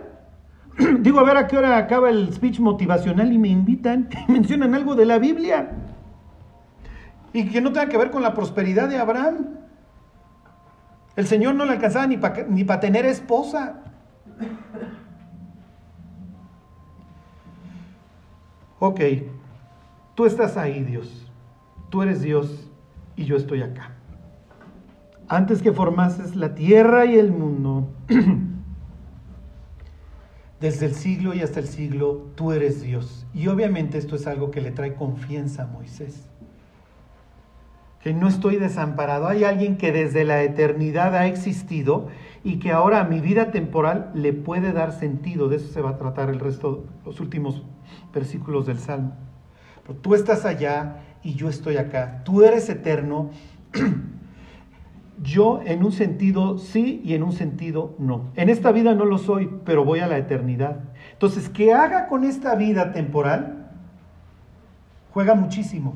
digo a ver a qué hora acaba el speech motivacional y me invitan, mencionan algo de la Biblia y que no tenga que ver con la prosperidad de Abraham. El Señor no le alcanzaba ni para tener esposa. Ok, tú estás ahí, Dios. Tú eres Dios y yo estoy acá. Antes que formases la tierra y el mundo, desde el siglo y hasta el siglo, tú eres Dios. Y obviamente esto es algo que le trae confianza a Moisés. Que no estoy desamparado. Hay alguien que desde la eternidad ha existido y que ahora a mi vida temporal le puede dar sentido. De eso se va a tratar el resto, los últimos versículos del Salmo. Pero tú estás allá y yo estoy acá. Tú eres eterno yo en un sentido sí y en un sentido no. En esta vida no lo soy, pero voy a la eternidad. Entonces, ¿qué haga con esta vida temporal? Juega muchísimo.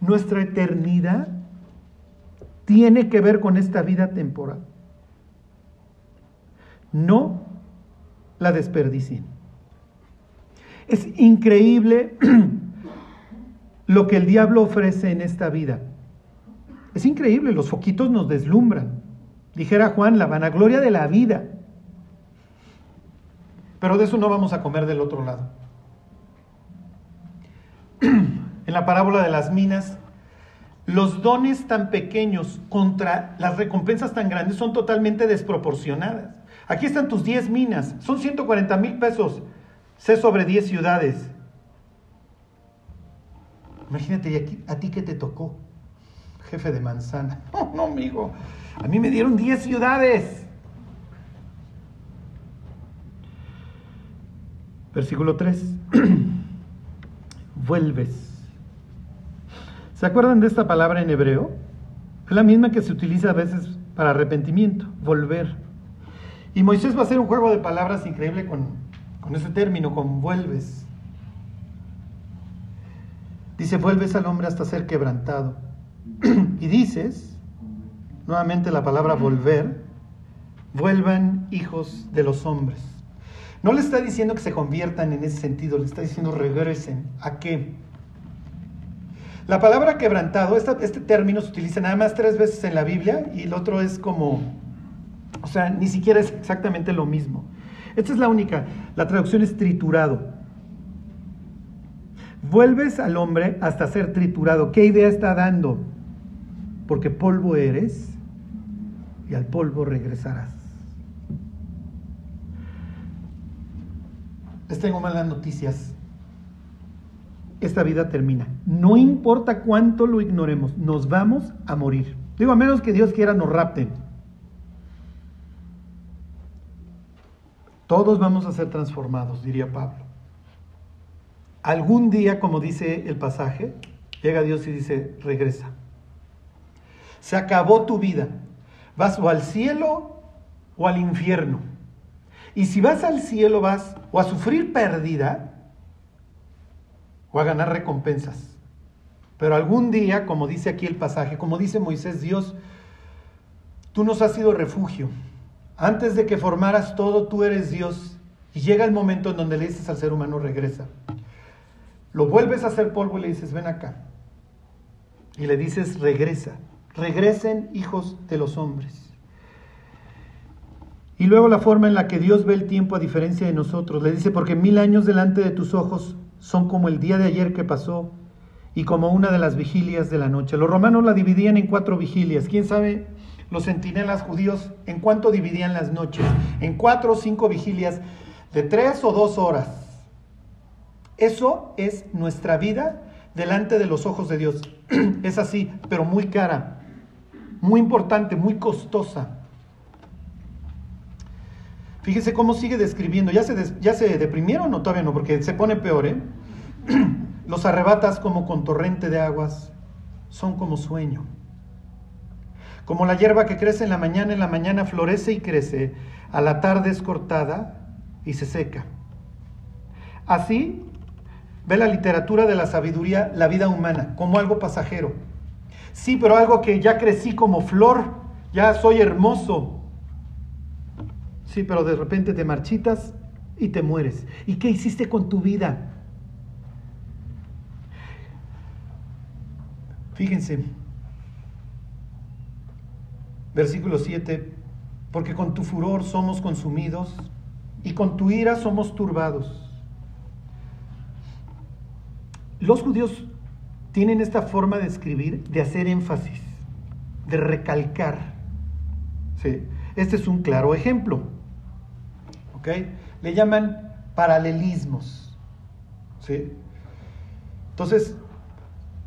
Nuestra eternidad tiene que ver con esta vida temporal. No la desperdicien. Es increíble lo que el diablo ofrece en esta vida. Es increíble, los foquitos nos deslumbran. Dijera Juan, la vanagloria de la vida. Pero de eso no vamos a comer del otro lado. En la parábola de las minas, los dones tan pequeños contra las recompensas tan grandes son totalmente desproporcionadas. Aquí están tus 10 minas, son 140 mil pesos, sé sobre 10 ciudades. Imagínate, a ti qué te tocó? Jefe de manzana. No, no, amigo. A mí me dieron 10 ciudades. Versículo 3. Vuelves. ¿Se acuerdan de esta palabra en hebreo? Es la misma que se utiliza a veces para arrepentimiento, volver. Y Moisés va a hacer un juego de palabras increíble con, con ese término, con vuelves. Dice, vuelves al hombre hasta ser quebrantado y dices, nuevamente la palabra volver, vuelvan hijos de los hombres. No le está diciendo que se conviertan en ese sentido, le está diciendo regresen. ¿A qué? La palabra quebrantado, este término se utiliza nada más tres veces en la Biblia y el otro es como, o sea, ni siquiera es exactamente lo mismo. Esta es la única, la traducción es triturado. Vuelves al hombre hasta ser triturado. ¿Qué idea está dando? Porque polvo eres y al polvo regresarás. Les tengo malas noticias. Esta vida termina. No importa cuánto lo ignoremos, nos vamos a morir. Digo, a menos que Dios quiera nos rapten. Todos vamos a ser transformados, diría Pablo. Algún día, como dice el pasaje, llega Dios y dice, regresa. Se acabó tu vida. Vas o al cielo o al infierno. Y si vas al cielo vas o a sufrir pérdida o a ganar recompensas. Pero algún día, como dice aquí el pasaje, como dice Moisés, Dios, tú nos has sido refugio. Antes de que formaras todo, tú eres Dios. Y llega el momento en donde le dices al ser humano, regresa. Lo vuelves a hacer polvo y le dices, ven acá. Y le dices, regresa. Regresen hijos de los hombres. Y luego la forma en la que Dios ve el tiempo a diferencia de nosotros. Le dice, porque mil años delante de tus ojos son como el día de ayer que pasó y como una de las vigilias de la noche. Los romanos la dividían en cuatro vigilias. ¿Quién sabe los centinelas judíos en cuánto dividían las noches? En cuatro o cinco vigilias de tres o dos horas. Eso es nuestra vida delante de los ojos de Dios. es así, pero muy cara, muy importante, muy costosa. Fíjese cómo sigue describiendo. ¿Ya se, ¿Ya se deprimieron o todavía no? Porque se pone peor, ¿eh? Los arrebatas como con torrente de aguas, son como sueño. Como la hierba que crece en la mañana, en la mañana florece y crece, a la tarde es cortada y se seca. Así ve la literatura de la sabiduría, la vida humana, como algo pasajero. Sí, pero algo que ya crecí como flor, ya soy hermoso. Sí, pero de repente te marchitas y te mueres. ¿Y qué hiciste con tu vida? Fíjense, versículo 7, porque con tu furor somos consumidos y con tu ira somos turbados. Los judíos tienen esta forma de escribir, de hacer énfasis, de recalcar. Este es un claro ejemplo. Le llaman paralelismos. Entonces,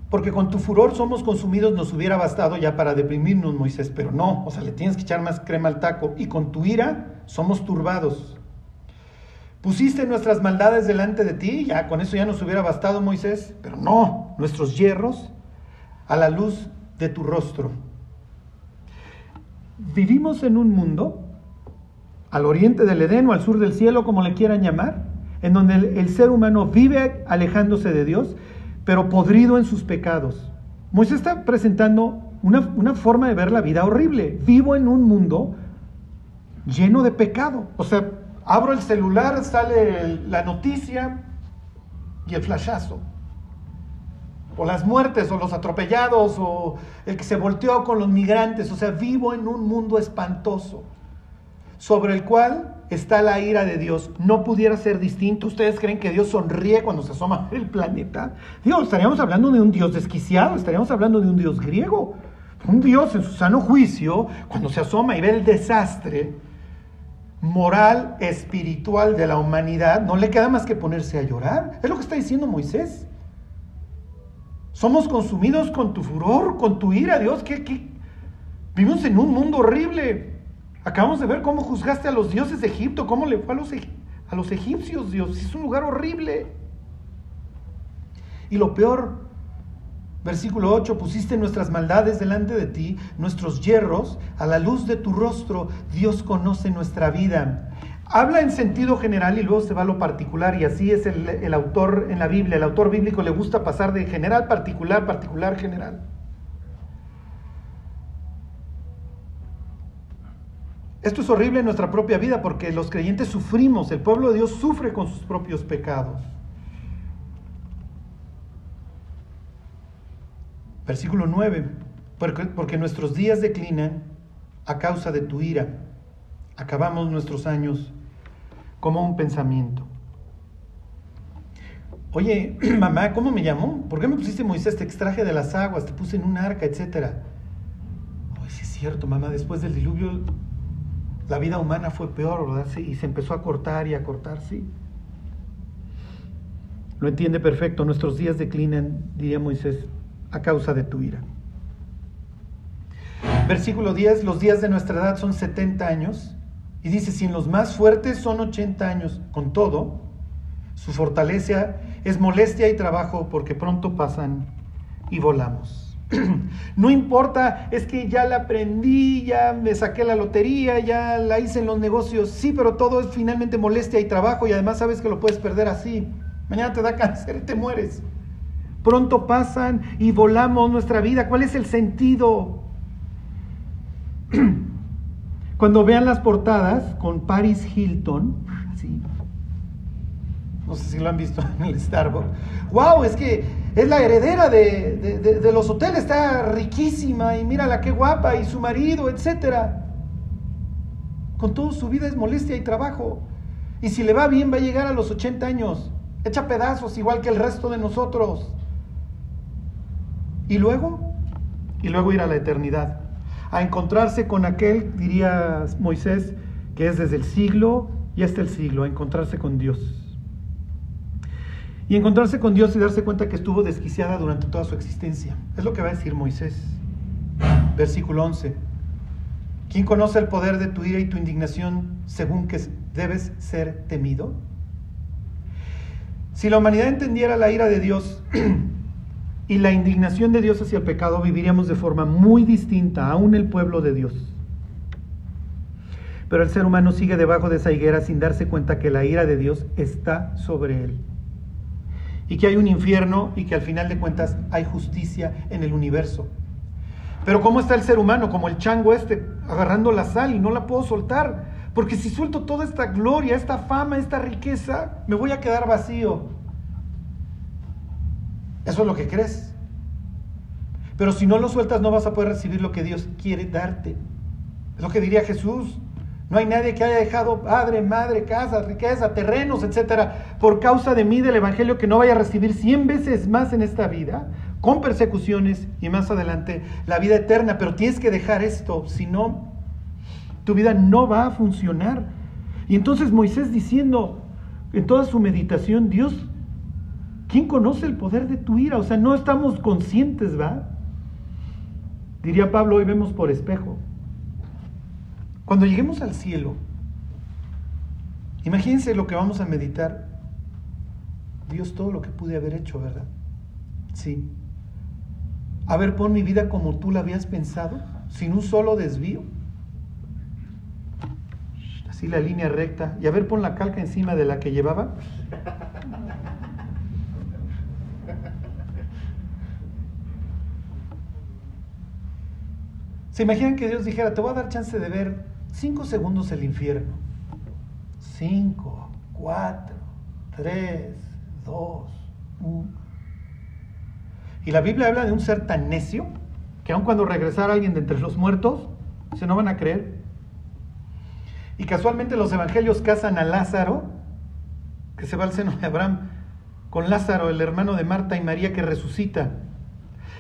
porque con tu furor somos consumidos nos hubiera bastado ya para deprimirnos, Moisés, pero no, o sea, le tienes que echar más crema al taco. Y con tu ira somos turbados. Pusiste nuestras maldades delante de ti, ya con eso ya nos hubiera bastado Moisés, pero no, nuestros hierros a la luz de tu rostro. Vivimos en un mundo, al oriente del Edén o al sur del cielo, como le quieran llamar, en donde el, ser humano vive alejándose de Dios, pero podrido en sus pecados. Moisés está presentando una, una forma de ver la vida horrible. Vivo en un mundo lleno de pecado. O sea, Abro el celular, sale la noticia y el flashazo. O las muertes, o los atropellados, o el que se volteó con los migrantes. O sea, vivo en un mundo espantoso, sobre el cual está la ira de Dios. No pudiera ser distinto. ¿Ustedes creen que Dios sonríe cuando se asoma el planeta? Dios, estaríamos hablando de un Dios desquiciado, estaríamos hablando de un Dios griego. Un Dios en su sano juicio, cuando se asoma y ve el desastre, moral, espiritual de la humanidad, no le queda más que ponerse a llorar. Es lo que está diciendo Moisés. Somos consumidos con tu furor, con tu ira, Dios. que Vivimos en un mundo horrible. Acabamos de ver cómo juzgaste a los dioses de Egipto, cómo le fue a los, a los egipcios, Dios. Es un lugar horrible. Y lo peor, Versículo 8, pusiste nuestras maldades delante de ti, nuestros hierros, a la luz de tu rostro, Dios conoce nuestra vida. Habla en sentido general y luego se va a lo particular y así es el, el autor en la Biblia. El autor bíblico le gusta pasar de general, particular, particular, general. Esto es horrible en nuestra propia vida porque los creyentes sufrimos, el pueblo de Dios sufre con sus propios pecados. Versículo 9, porque, nuestros días declinan a causa de tu ira. Acabamos nuestros años como un pensamiento. Oye, mamá, ¿cómo me llamó? ¿Por qué me pusiste Moisés? Te extraje de las aguas, te puse en un arca, etcétera. Ay, sí es cierto, mamá, después del diluvio la vida humana fue peor, ¿verdad? Y se empezó a cortar y a cortar, sí. Lo entiende perfecto, nuestros días declinan, diría Moisés, a causa de tu ira. Versículo 10, los días de nuestra edad son 70 años, y dice, si en los más fuertes son 80 años, con todo, su fortaleza es molestia y trabajo porque pronto pasan y volamos. No importa, es que ya la aprendí, ya me saqué la lotería, ya la hice en los negocios. Sí, pero todo es finalmente molestia y trabajo y además sabes que lo puedes perder así. Mañana te da cáncer y te mueres. Pronto pasan y volamos nuestra vida. ¿Cuál es el sentido? Cuando vean las portadas con Paris Hilton, así, no sé si lo han visto en el Starbucks. ¡Wow! Es que es la heredera de, los hoteles, está riquísima y mírala qué guapa y su marido, etcétera. Con todo su vida es molestia y trabajo. Y si le va bien va a llegar a los 80 años, echa pedazos igual que el resto de nosotros. Y luego, y luego ir a la eternidad, a encontrarse con aquel, diría Moisés, que es desde el siglo y hasta el siglo, a encontrarse con Dios y encontrarse con Dios y darse cuenta que estuvo desquiciada durante toda su existencia. Es lo que va a decir Moisés. Versículo 11. ¿Quién conoce el poder de tu ira y tu indignación según que debes ser temido? Si la humanidad entendiera la ira de Dios y la indignación de Dios hacia el pecado, viviríamos de forma muy distinta, aún el pueblo de Dios. Pero el ser humano sigue debajo de esa higuera sin darse cuenta que la ira de Dios está sobre él y que hay un infierno y que al final de cuentas hay justicia en el universo. Pero ¿cómo está el ser humano? Como el chango este, agarrando la sal y no la puedo soltar. Porque si suelto toda esta gloria, esta fama, esta riqueza, me voy a quedar vacío. Eso es lo que crees. Pero si no lo sueltas no vas a poder recibir lo que Dios quiere darte. Es lo que diría Jesús. No hay nadie que haya dejado padre, madre, casa, riqueza, terrenos, etcétera, por causa de mí del Evangelio que no vaya a recibir cien veces más en esta vida, con persecuciones y más adelante la vida eterna. Pero tienes que dejar esto, si no, tu vida no va a funcionar. Y entonces Moisés diciendo en toda su meditación, Dios, ¿quién conoce el poder de tu ira? O sea, no estamos conscientes, ¿va? Diría Pablo, hoy vemos por espejo. Cuando lleguemos al cielo, imagínense lo que vamos a meditar. Dios, todo lo que pude haber hecho, ¿verdad? Sí. A ver, pon mi vida como tú la habías pensado, sin un solo desvío. Así la línea recta. Y a ver, pon la calca encima de la que llevaba. ¿Se imaginan que Dios dijera, te voy a dar chance de ver Cinco segundos el infierno. Cinco, cuatro, tres, dos, uno. Y la Biblia habla de un ser tan necio que aun cuando regresara alguien de entre los muertos, se no van a creer. Y casualmente los evangelios casan a Lázaro, que se va al seno de Abraham, con Lázaro, el hermano de Marta y María, que resucita.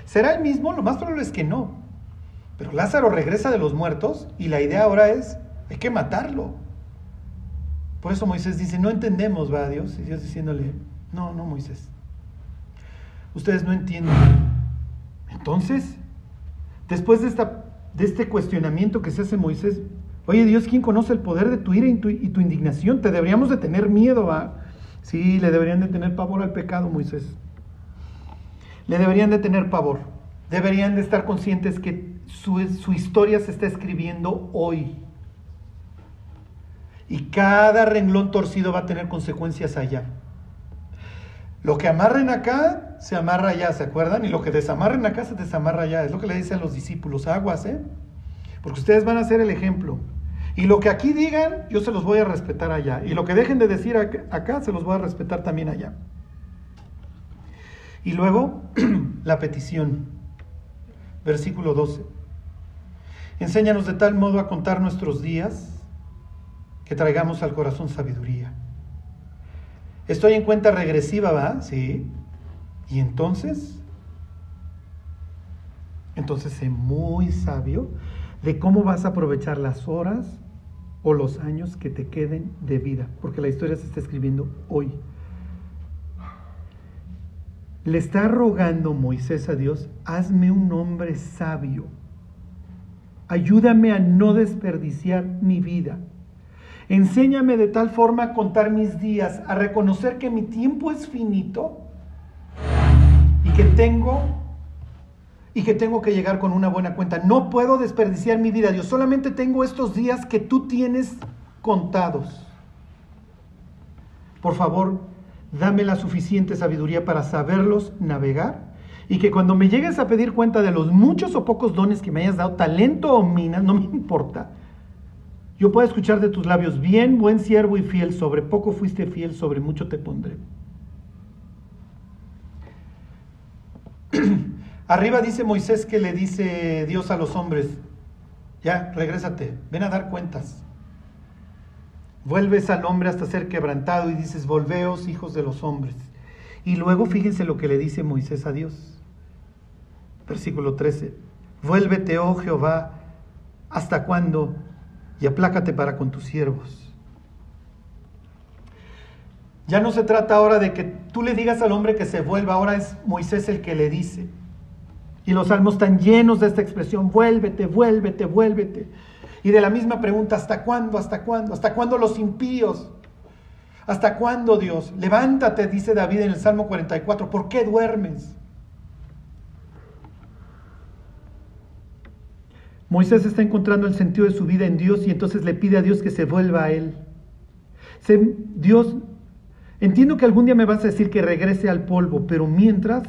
¿Será el mismo? Lo más probable es que no. Pero Lázaro regresa de los muertos y la idea ahora es, hay que matarlo. Por eso Moisés dice, no entendemos, va a Dios. Y Dios diciéndole, no, no, Moisés. Ustedes no entienden. Entonces, después de, esta, de este cuestionamiento que se hace Moisés, oye Dios, ¿quién conoce el poder de tu ira y tu, y tu indignación? Te deberíamos de tener miedo, va. Sí, le deberían de tener pavor al pecado, Moisés. Le deberían de tener pavor. Deberían de estar conscientes que su, historia se está escribiendo hoy. Y cada renglón torcido va a tener consecuencias allá. Lo que amarren acá, se amarra allá, ¿se acuerdan? Y lo que desamarren acá, se desamarra allá. Es lo que le dice a los discípulos, aguas, ¿eh? Porque ustedes van a ser el ejemplo. Y lo que aquí digan, yo se los voy a respetar allá. Y lo que dejen de decir acá, se los voy a respetar también allá. Y luego, la petición. Versículo 12. Enséñanos de tal modo a contar nuestros días que traigamos al corazón sabiduría. Estoy en cuenta regresiva, ¿va? Sí. Y entonces, entonces sé muy sabio de cómo vas a aprovechar las horas o los años que te queden de vida, porque la historia se está escribiendo hoy. Le está rogando Moisés a Dios, hazme un hombre sabio, ayúdame a no desperdiciar mi vida. Enséñame de tal forma a contar mis días, a reconocer que mi tiempo es finito y que tengo y que tengo que llegar con una buena cuenta. No puedo desperdiciar mi vida, Dios. Solamente tengo estos días que tú tienes contados. Por favor, dame la suficiente sabiduría para saberlos navegar y que cuando me llegues a pedir cuenta de los muchos o pocos dones que me hayas dado, talento o minas, no me importa, yo puedo escuchar de tus labios, bien, buen siervo y fiel, sobre poco fuiste fiel, sobre mucho te pondré. Arriba dice Moisés que le dice Dios a los hombres, ya, regrésate, ven a dar cuentas. Vuelves al hombre hasta ser quebrantado y dices, volveos hijos de los hombres. Y luego fíjense lo que le dice Moisés a Dios. Versículo 13, vuélvete, oh Jehová, ¿hasta cuándo? y aplácate para con tus siervos. Ya no se trata ahora de que tú le digas al hombre que se vuelva, ahora es Moisés el que le dice. Y los salmos están llenos de esta expresión, vuélvete, vuélvete, vuélvete. Y de la misma pregunta, ¿hasta cuándo? ¿Hasta cuándo? ¿Hasta cuándo los impíos? ¿Hasta cuándo Dios? Levántate, dice David en el Salmo 44, ¿por qué duermes? Moisés está encontrando el sentido de su vida en Dios y entonces le pide a Dios que se vuelva a él. Dios, entiendo que algún día me vas a decir que regrese al polvo, pero mientras,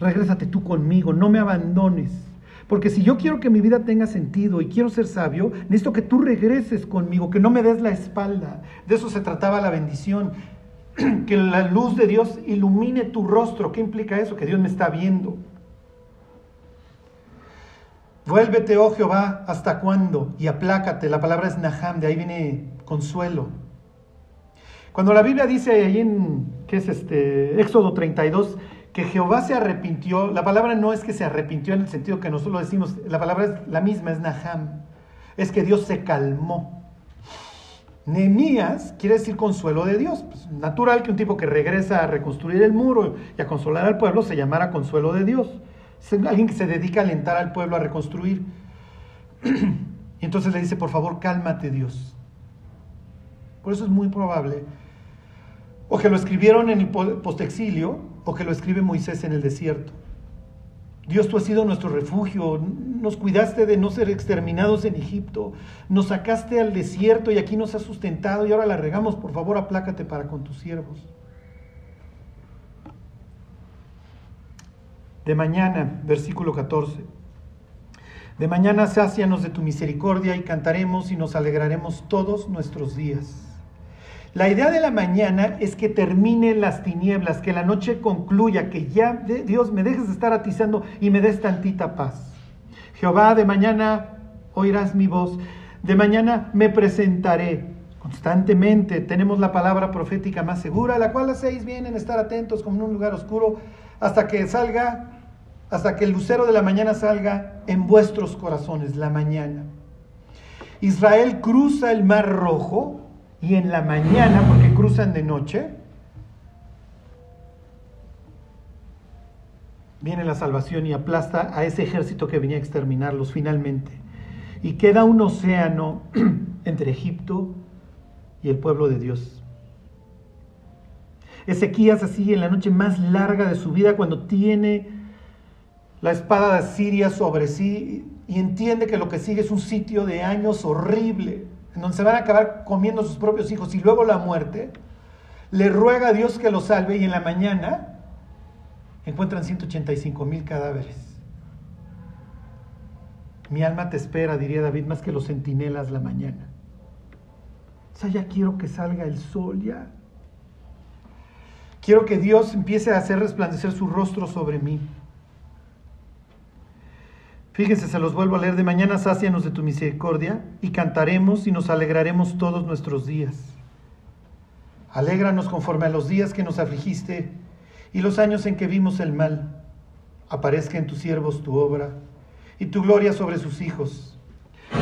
regrésate tú conmigo, no me abandones. Porque si yo quiero que mi vida tenga sentido y quiero ser sabio, necesito que tú regreses conmigo, que no me des la espalda. De eso se trataba la bendición. Que la luz de Dios ilumine tu rostro. ¿Qué implica eso? Que Dios me está viendo. Vuélvete, oh Jehová, ¿hasta cuándo? Y aplácate. La palabra es Naham, de ahí viene consuelo. Cuando la Biblia dice ahí en, ¿qué es este? Éxodo 32, que Jehová se arrepintió, la palabra no es que se arrepintió en el sentido que nosotros lo decimos, la palabra es la misma, es Naham. Es que Dios se calmó. Nehemías quiere decir consuelo de Dios. Pues, natural que un tipo que regresa a reconstruir el muro y a consolar al pueblo se llamara consuelo de Dios. Alguien que se dedica a alentar al pueblo a reconstruir. y entonces le dice, por favor, cálmate Dios. Por eso es muy probable o que lo escribieron en el postexilio o que lo escribe Moisés en el desierto. Dios, tú has sido nuestro refugio, nos cuidaste de no ser exterminados en Egipto, nos sacaste al desierto y aquí nos has sustentado y ahora la regamos, por favor aplácate para con tus siervos. De mañana, versículo 14. De mañana sácianos de tu misericordia y cantaremos y nos alegraremos todos nuestros días. La idea de la mañana es que terminen las tinieblas, que la noche concluya, que ya Dios me dejes de estar atizando y me des tantita paz. Jehová, de mañana oirás mi voz, de mañana me presentaré. Constantemente tenemos la palabra profética más segura, la cual hacéis bien en estar atentos como en un lugar oscuro hasta que salga, hasta que el lucero de la mañana salga en vuestros corazones, la mañana. Israel cruza el mar rojo y en la mañana, porque cruzan de noche, viene la salvación y aplasta a ese ejército que venía a exterminarlos finalmente. Y queda un océano entre Egipto y el pueblo de Dios. Ezequías así en la noche más larga de su vida cuando tiene la espada de Siria sobre sí y entiende que lo que sigue es un sitio de años horrible, en donde se van a acabar comiendo sus propios hijos y luego la muerte, le ruega a Dios que lo salve y en la mañana encuentran 185 mil cadáveres. Mi alma te espera, diría David, más que los centinelas la mañana. sea, ya quiero que salga el sol, ya. Quiero que Dios empiece a hacer resplandecer su rostro sobre mí. Fíjense, se los vuelvo a leer. De mañana sácianos de tu misericordia y cantaremos y nos alegraremos todos nuestros días. Alégranos conforme a los días que nos afligiste y los años en que vimos el mal. Aparezca en tus siervos tu obra y tu gloria sobre sus hijos.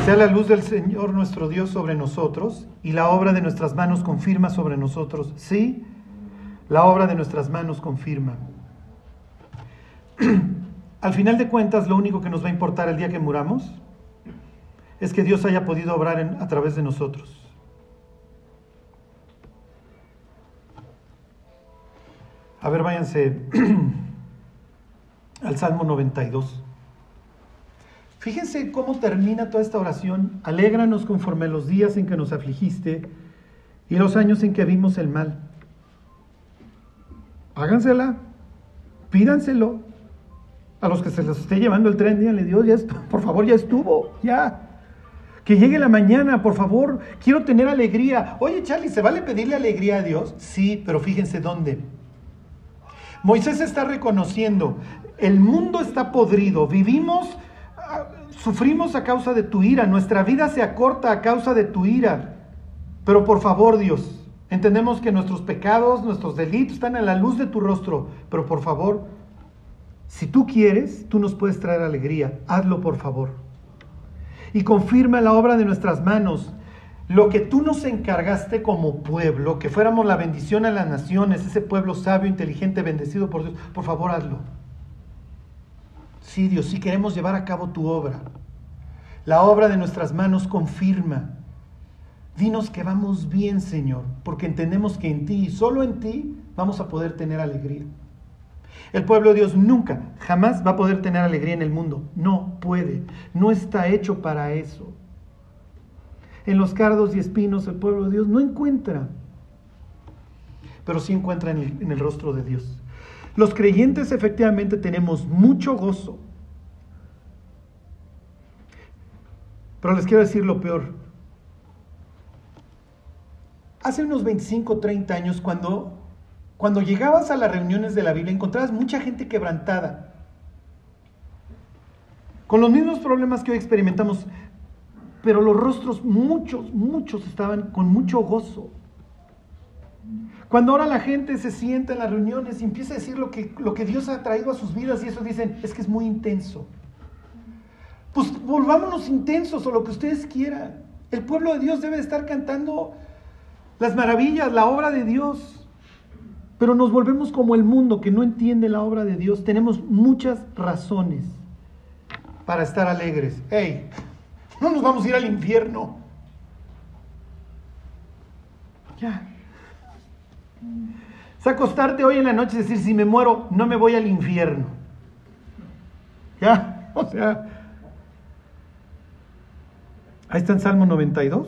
Sea la luz del Señor nuestro Dios sobre nosotros y la obra de nuestras manos confirma sobre nosotros. Sí, la obra de nuestras manos confirma. Al final de cuentas, lo único que nos va a importar el día que muramos es que Dios haya podido obrar a través de nosotros. A ver, váyanse al Salmo 92. Fíjense cómo termina toda esta oración. Alégranos conforme los días en que nos afligiste y los años en que vimos el mal. Hágansela, pídanselo. A los que se les esté llevando el tren, díganle, Dios, ya por favor, ya estuvo, ya. Que llegue la mañana, por favor, quiero tener alegría. Oye, Charlie, ¿se vale pedirle alegría a Dios? Sí, pero fíjense dónde. Moisés está reconociendo, el mundo está podrido, vivimos, ah, sufrimos a causa de tu ira, nuestra vida se acorta a causa de tu ira. Pero por favor, Dios, entendemos que nuestros pecados, nuestros delitos están a la luz de tu rostro, pero por favor, si tú quieres, tú nos puedes traer alegría. Hazlo, por favor. Y confirma la obra de nuestras manos. Lo que tú nos encargaste como pueblo, que fuéramos la bendición a las naciones, ese pueblo sabio, inteligente, bendecido por Dios, por favor hazlo. Sí, Dios, sí queremos llevar a cabo tu obra. La obra de nuestras manos confirma. Dinos que vamos bien, Señor, porque entendemos que en ti y solo en ti vamos a poder tener alegría. El pueblo de Dios nunca, jamás va a poder tener alegría en el mundo. No puede. No está hecho para eso. En los cardos y espinos el pueblo de Dios no encuentra, pero sí encuentra en el, en el rostro de Dios. Los creyentes efectivamente tenemos mucho gozo. Pero les quiero decir lo peor. Hace unos 25, 30 años, cuando cuando llegabas a las reuniones de la Biblia encontrabas mucha gente quebrantada, con los mismos problemas que hoy experimentamos, pero los rostros, muchos, muchos estaban con mucho gozo. Cuando ahora la gente se sienta en las reuniones y empieza a decir lo que, lo que Dios ha traído a sus vidas y eso dicen, es que es muy intenso. Pues volvámonos intensos o lo que ustedes quieran. El pueblo de Dios debe estar cantando las maravillas, la obra de Dios pero nos volvemos como el mundo que no entiende la obra de Dios. Tenemos muchas razones para estar alegres. ¡Hey! No nos vamos a ir al infierno. Ya. Es acostarte hoy en la noche y decir, si me muero, no me voy al infierno. Ya, o sea. Ahí está en Salmo 92.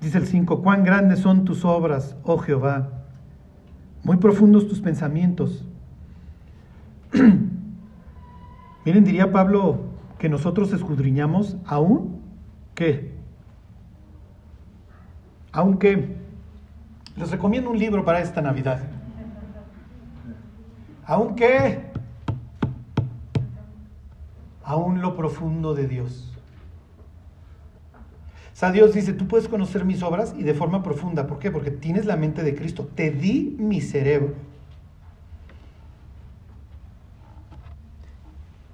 Dice el 5, cuán grandes son tus obras, oh Jehová, muy profundos tus pensamientos. Miren, diría Pablo que nosotros escudriñamos aún que, aunque les recomiendo un libro para esta Navidad. Aunque, aún lo profundo de Dios. O sea, Dios dice, tú puedes conocer mis obras y de forma profunda. ¿Por qué? Porque tienes la mente de Cristo. Te di mi cerebro.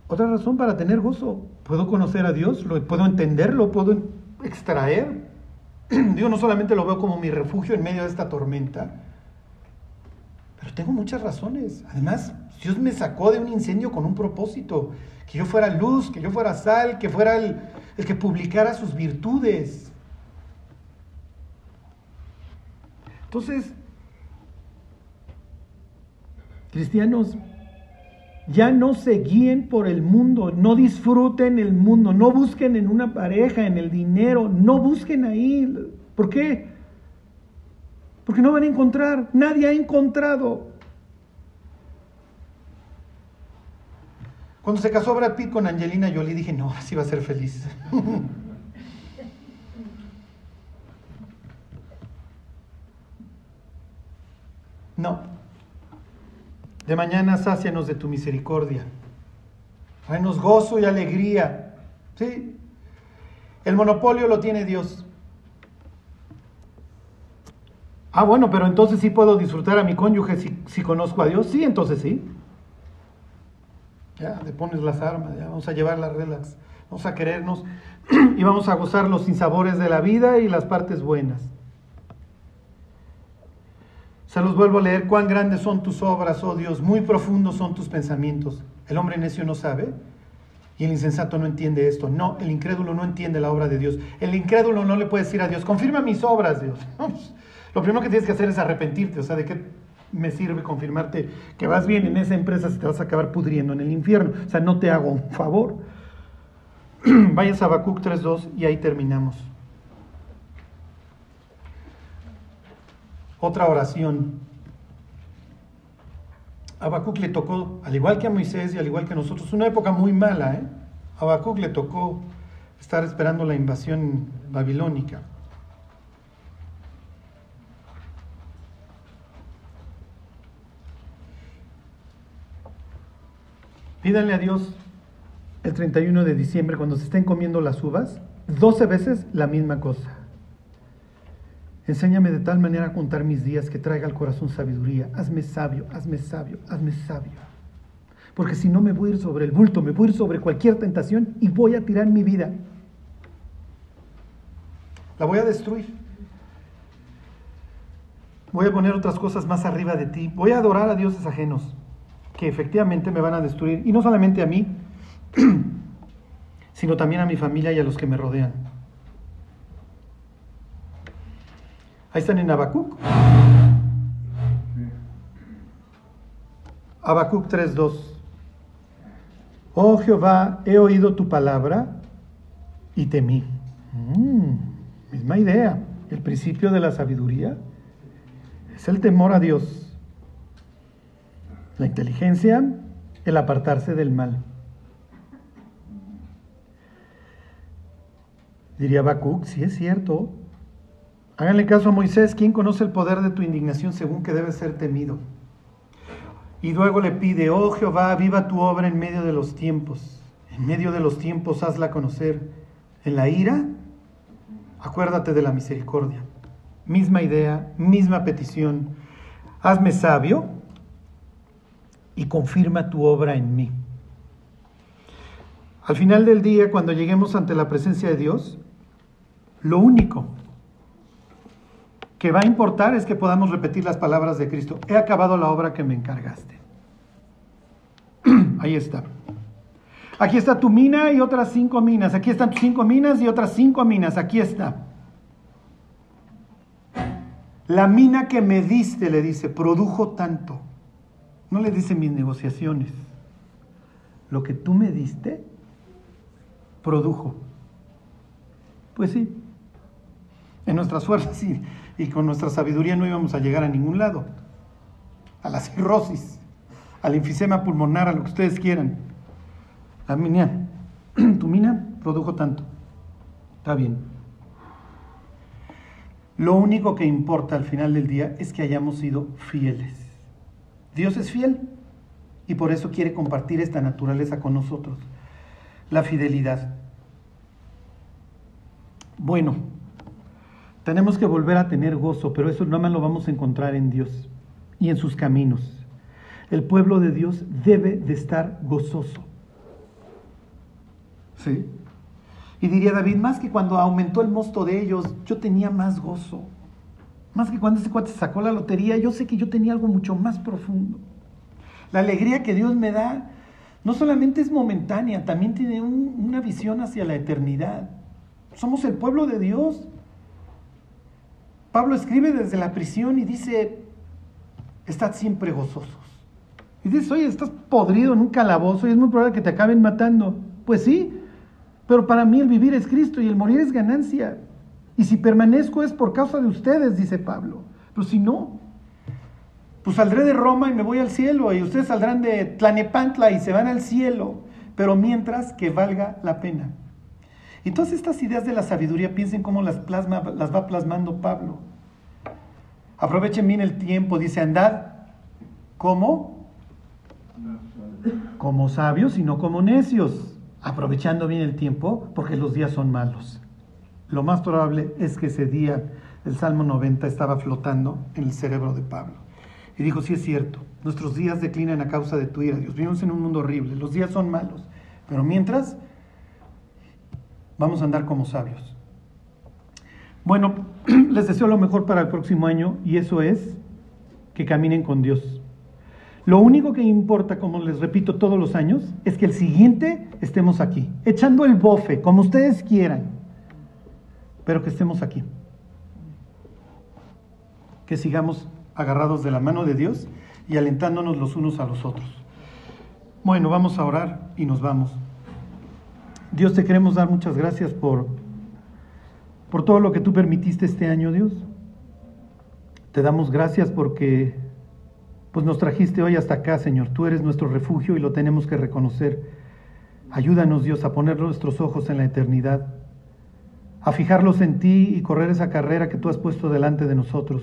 Otra razón para tener gozo. Puedo conocer a Dios, lo, puedo entenderlo, puedo extraer. Dios no solamente lo veo como mi refugio en medio de esta tormenta, pero tengo muchas razones. Además, Dios me sacó de un incendio con un propósito. Que yo fuera luz, que yo fuera sal, que fuera el, el que publicara sus virtudes. Entonces, cristianos, ya no se guíen por el mundo, no disfruten el mundo, no busquen en una pareja, en el dinero, no busquen ahí. ¿Por qué? Porque no van a encontrar, nadie ha encontrado. Cuando se casó Brad Pitt con Angelina Jolie dije, no, así va a ser feliz. no. De mañana sácianos de tu misericordia. Tráenos gozo y alegría. ¿Sí? El monopolio lo tiene Dios. Ah, bueno, pero entonces sí puedo disfrutar a mi cónyuge si, si conozco a Dios. Sí, entonces sí. Ya, le pones las armas, ya vamos a llevar las relax, vamos a querernos y vamos a gozar los sinsabores de la vida y las partes buenas. Se los vuelvo a leer, cuán grandes son tus obras, oh Dios, muy profundos son tus pensamientos. El hombre necio no sabe y el insensato no entiende esto. No, el incrédulo no entiende la obra de Dios. El incrédulo no le puede decir a Dios, confirma mis obras, Dios. Lo primero que tienes que hacer es arrepentirte, o sea, ¿de qué me sirve confirmarte que vas bien en esa empresa si te vas a acabar pudriendo en el infierno? O sea, no te hago un favor. Vayas a Habacuc 3.2 y ahí terminamos. Otra oración. Habacuc le tocó, al igual que a Moisés y al igual que a nosotros, una época muy mala. ¿eh? Habacuc le tocó estar esperando la invasión babilónica. Pídanle a Dios el 31 de diciembre, cuando se estén comiendo las uvas, 12 veces la misma cosa. Enséñame de tal manera a contar mis días que traiga al corazón sabiduría. Hazme sabio, hazme sabio, hazme sabio. Porque si no me voy a ir sobre el bulto, me voy a ir sobre cualquier tentación y voy a tirar mi vida. La voy a destruir. Voy a poner otras cosas más arriba de ti. Voy a adorar a dioses ajenos que efectivamente me van a destruir, y no solamente a mí, sino también a mi familia y a los que me rodean. Ahí están en Habacuc. Habacuc 3.2. Oh Jehová, he oído tu palabra y temí. Mm, misma idea. El principio de la sabiduría es el temor a Dios. La inteligencia, el apartarse del mal. Diría Habacuc, sí es cierto. Háganle caso a Moisés, ¿quién conoce el poder de tu indignación según que debe ser temido? Y luego le pide, oh Jehová, viva tu obra en medio de los tiempos. En medio de los tiempos hazla conocer. En la ira, acuérdate de la misericordia. Misma idea, misma petición. Hazme sabio y confirma tu obra en mí. Al final del día, cuando lleguemos ante la presencia de Dios, lo único que va a importar es que podamos repetir las palabras de Cristo. He acabado la obra que me encargaste. Ahí está. Aquí está tu mina y otras cinco minas. Aquí están tus cinco minas y otras cinco minas. Aquí está. La mina que me diste, le dice, produjo tanto. No le dice mis negociaciones. Lo que tú me diste produjo. Pues sí. En nuestras fuerzas y, y con nuestra sabiduría no íbamos a llegar a ningún lado. A la cirrosis, al enfisema pulmonar, a lo que ustedes quieran. La mina, tu mina produjo tanto. Está bien. Lo único que importa al final del día es que hayamos sido fieles. Dios es fiel y por eso quiere compartir esta naturaleza con nosotros, la fidelidad. Bueno, tenemos que volver a tener gozo, pero eso nada más lo vamos a encontrar en Dios y en sus caminos. El pueblo de Dios debe de estar gozoso. ¿Sí? Y diría David, más que cuando aumentó el mosto de ellos, yo tenía más gozo. Más que cuando ese cuate sacó la lotería, yo sé que yo tenía algo mucho más profundo. La alegría que Dios me da no solamente es momentánea, también tiene una visión hacia la eternidad. Somos el pueblo de Dios. Pablo escribe desde la prisión y dice, estad siempre gozosos. Y dices, oye, estás podrido en un calabozo y es muy probable que te acaben matando. Pues sí, pero para mí el vivir es Cristo y el morir es ganancia. Y si permanezco es por causa de ustedes, dice Pablo. Pero si no, pues saldré de Roma y me voy al cielo, y ustedes saldrán de Tlanepantla y se van al cielo. pero mientras que valga la pena. Todas estas ideas de la sabiduría, piensen cómo las, plasma, las va plasmando Pablo. Aprovechen bien el tiempo, dice, andad como sabios y no como necios, aprovechando bien el tiempo porque los días son malos. Lo más probable es que ese día el Salmo 90 estaba flotando en el cerebro de Pablo. Y dijo, sí es cierto, nuestros días declinan a causa de tu ira, Dios. Vivimos en un mundo horrible, los días son malos, pero mientras vamos a andar como sabios. Bueno, les deseo lo mejor para el próximo año y eso es que caminen con Dios. Lo único que importa, como les repito todos los años, es que el siguiente estemos aquí, echando el bofe, como ustedes quieran, pero que estemos aquí. Que sigamos agarrados de la mano de Dios y alentándonos los unos a los otros. Bueno, vamos a orar y nos vamos. Dios, te queremos dar muchas gracias por, por todo lo que tú permitiste este año, Dios. Te damos gracias porque pues nos trajiste hoy hasta acá, Señor. Tú eres nuestro refugio y lo tenemos que reconocer. Ayúdanos, Dios, a poner nuestros ojos en la eternidad, a fijarlos en ti y correr esa carrera que tú has puesto delante de nosotros.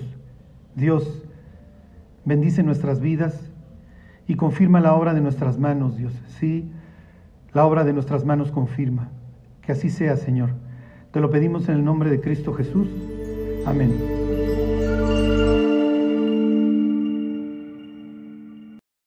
Dios, bendice nuestras vidas y confirma la obra de nuestras manos, Dios. Sí, la obra de nuestras manos confirma. Que así sea, Señor. Te lo pedimos en el nombre de Cristo Jesús. Amén.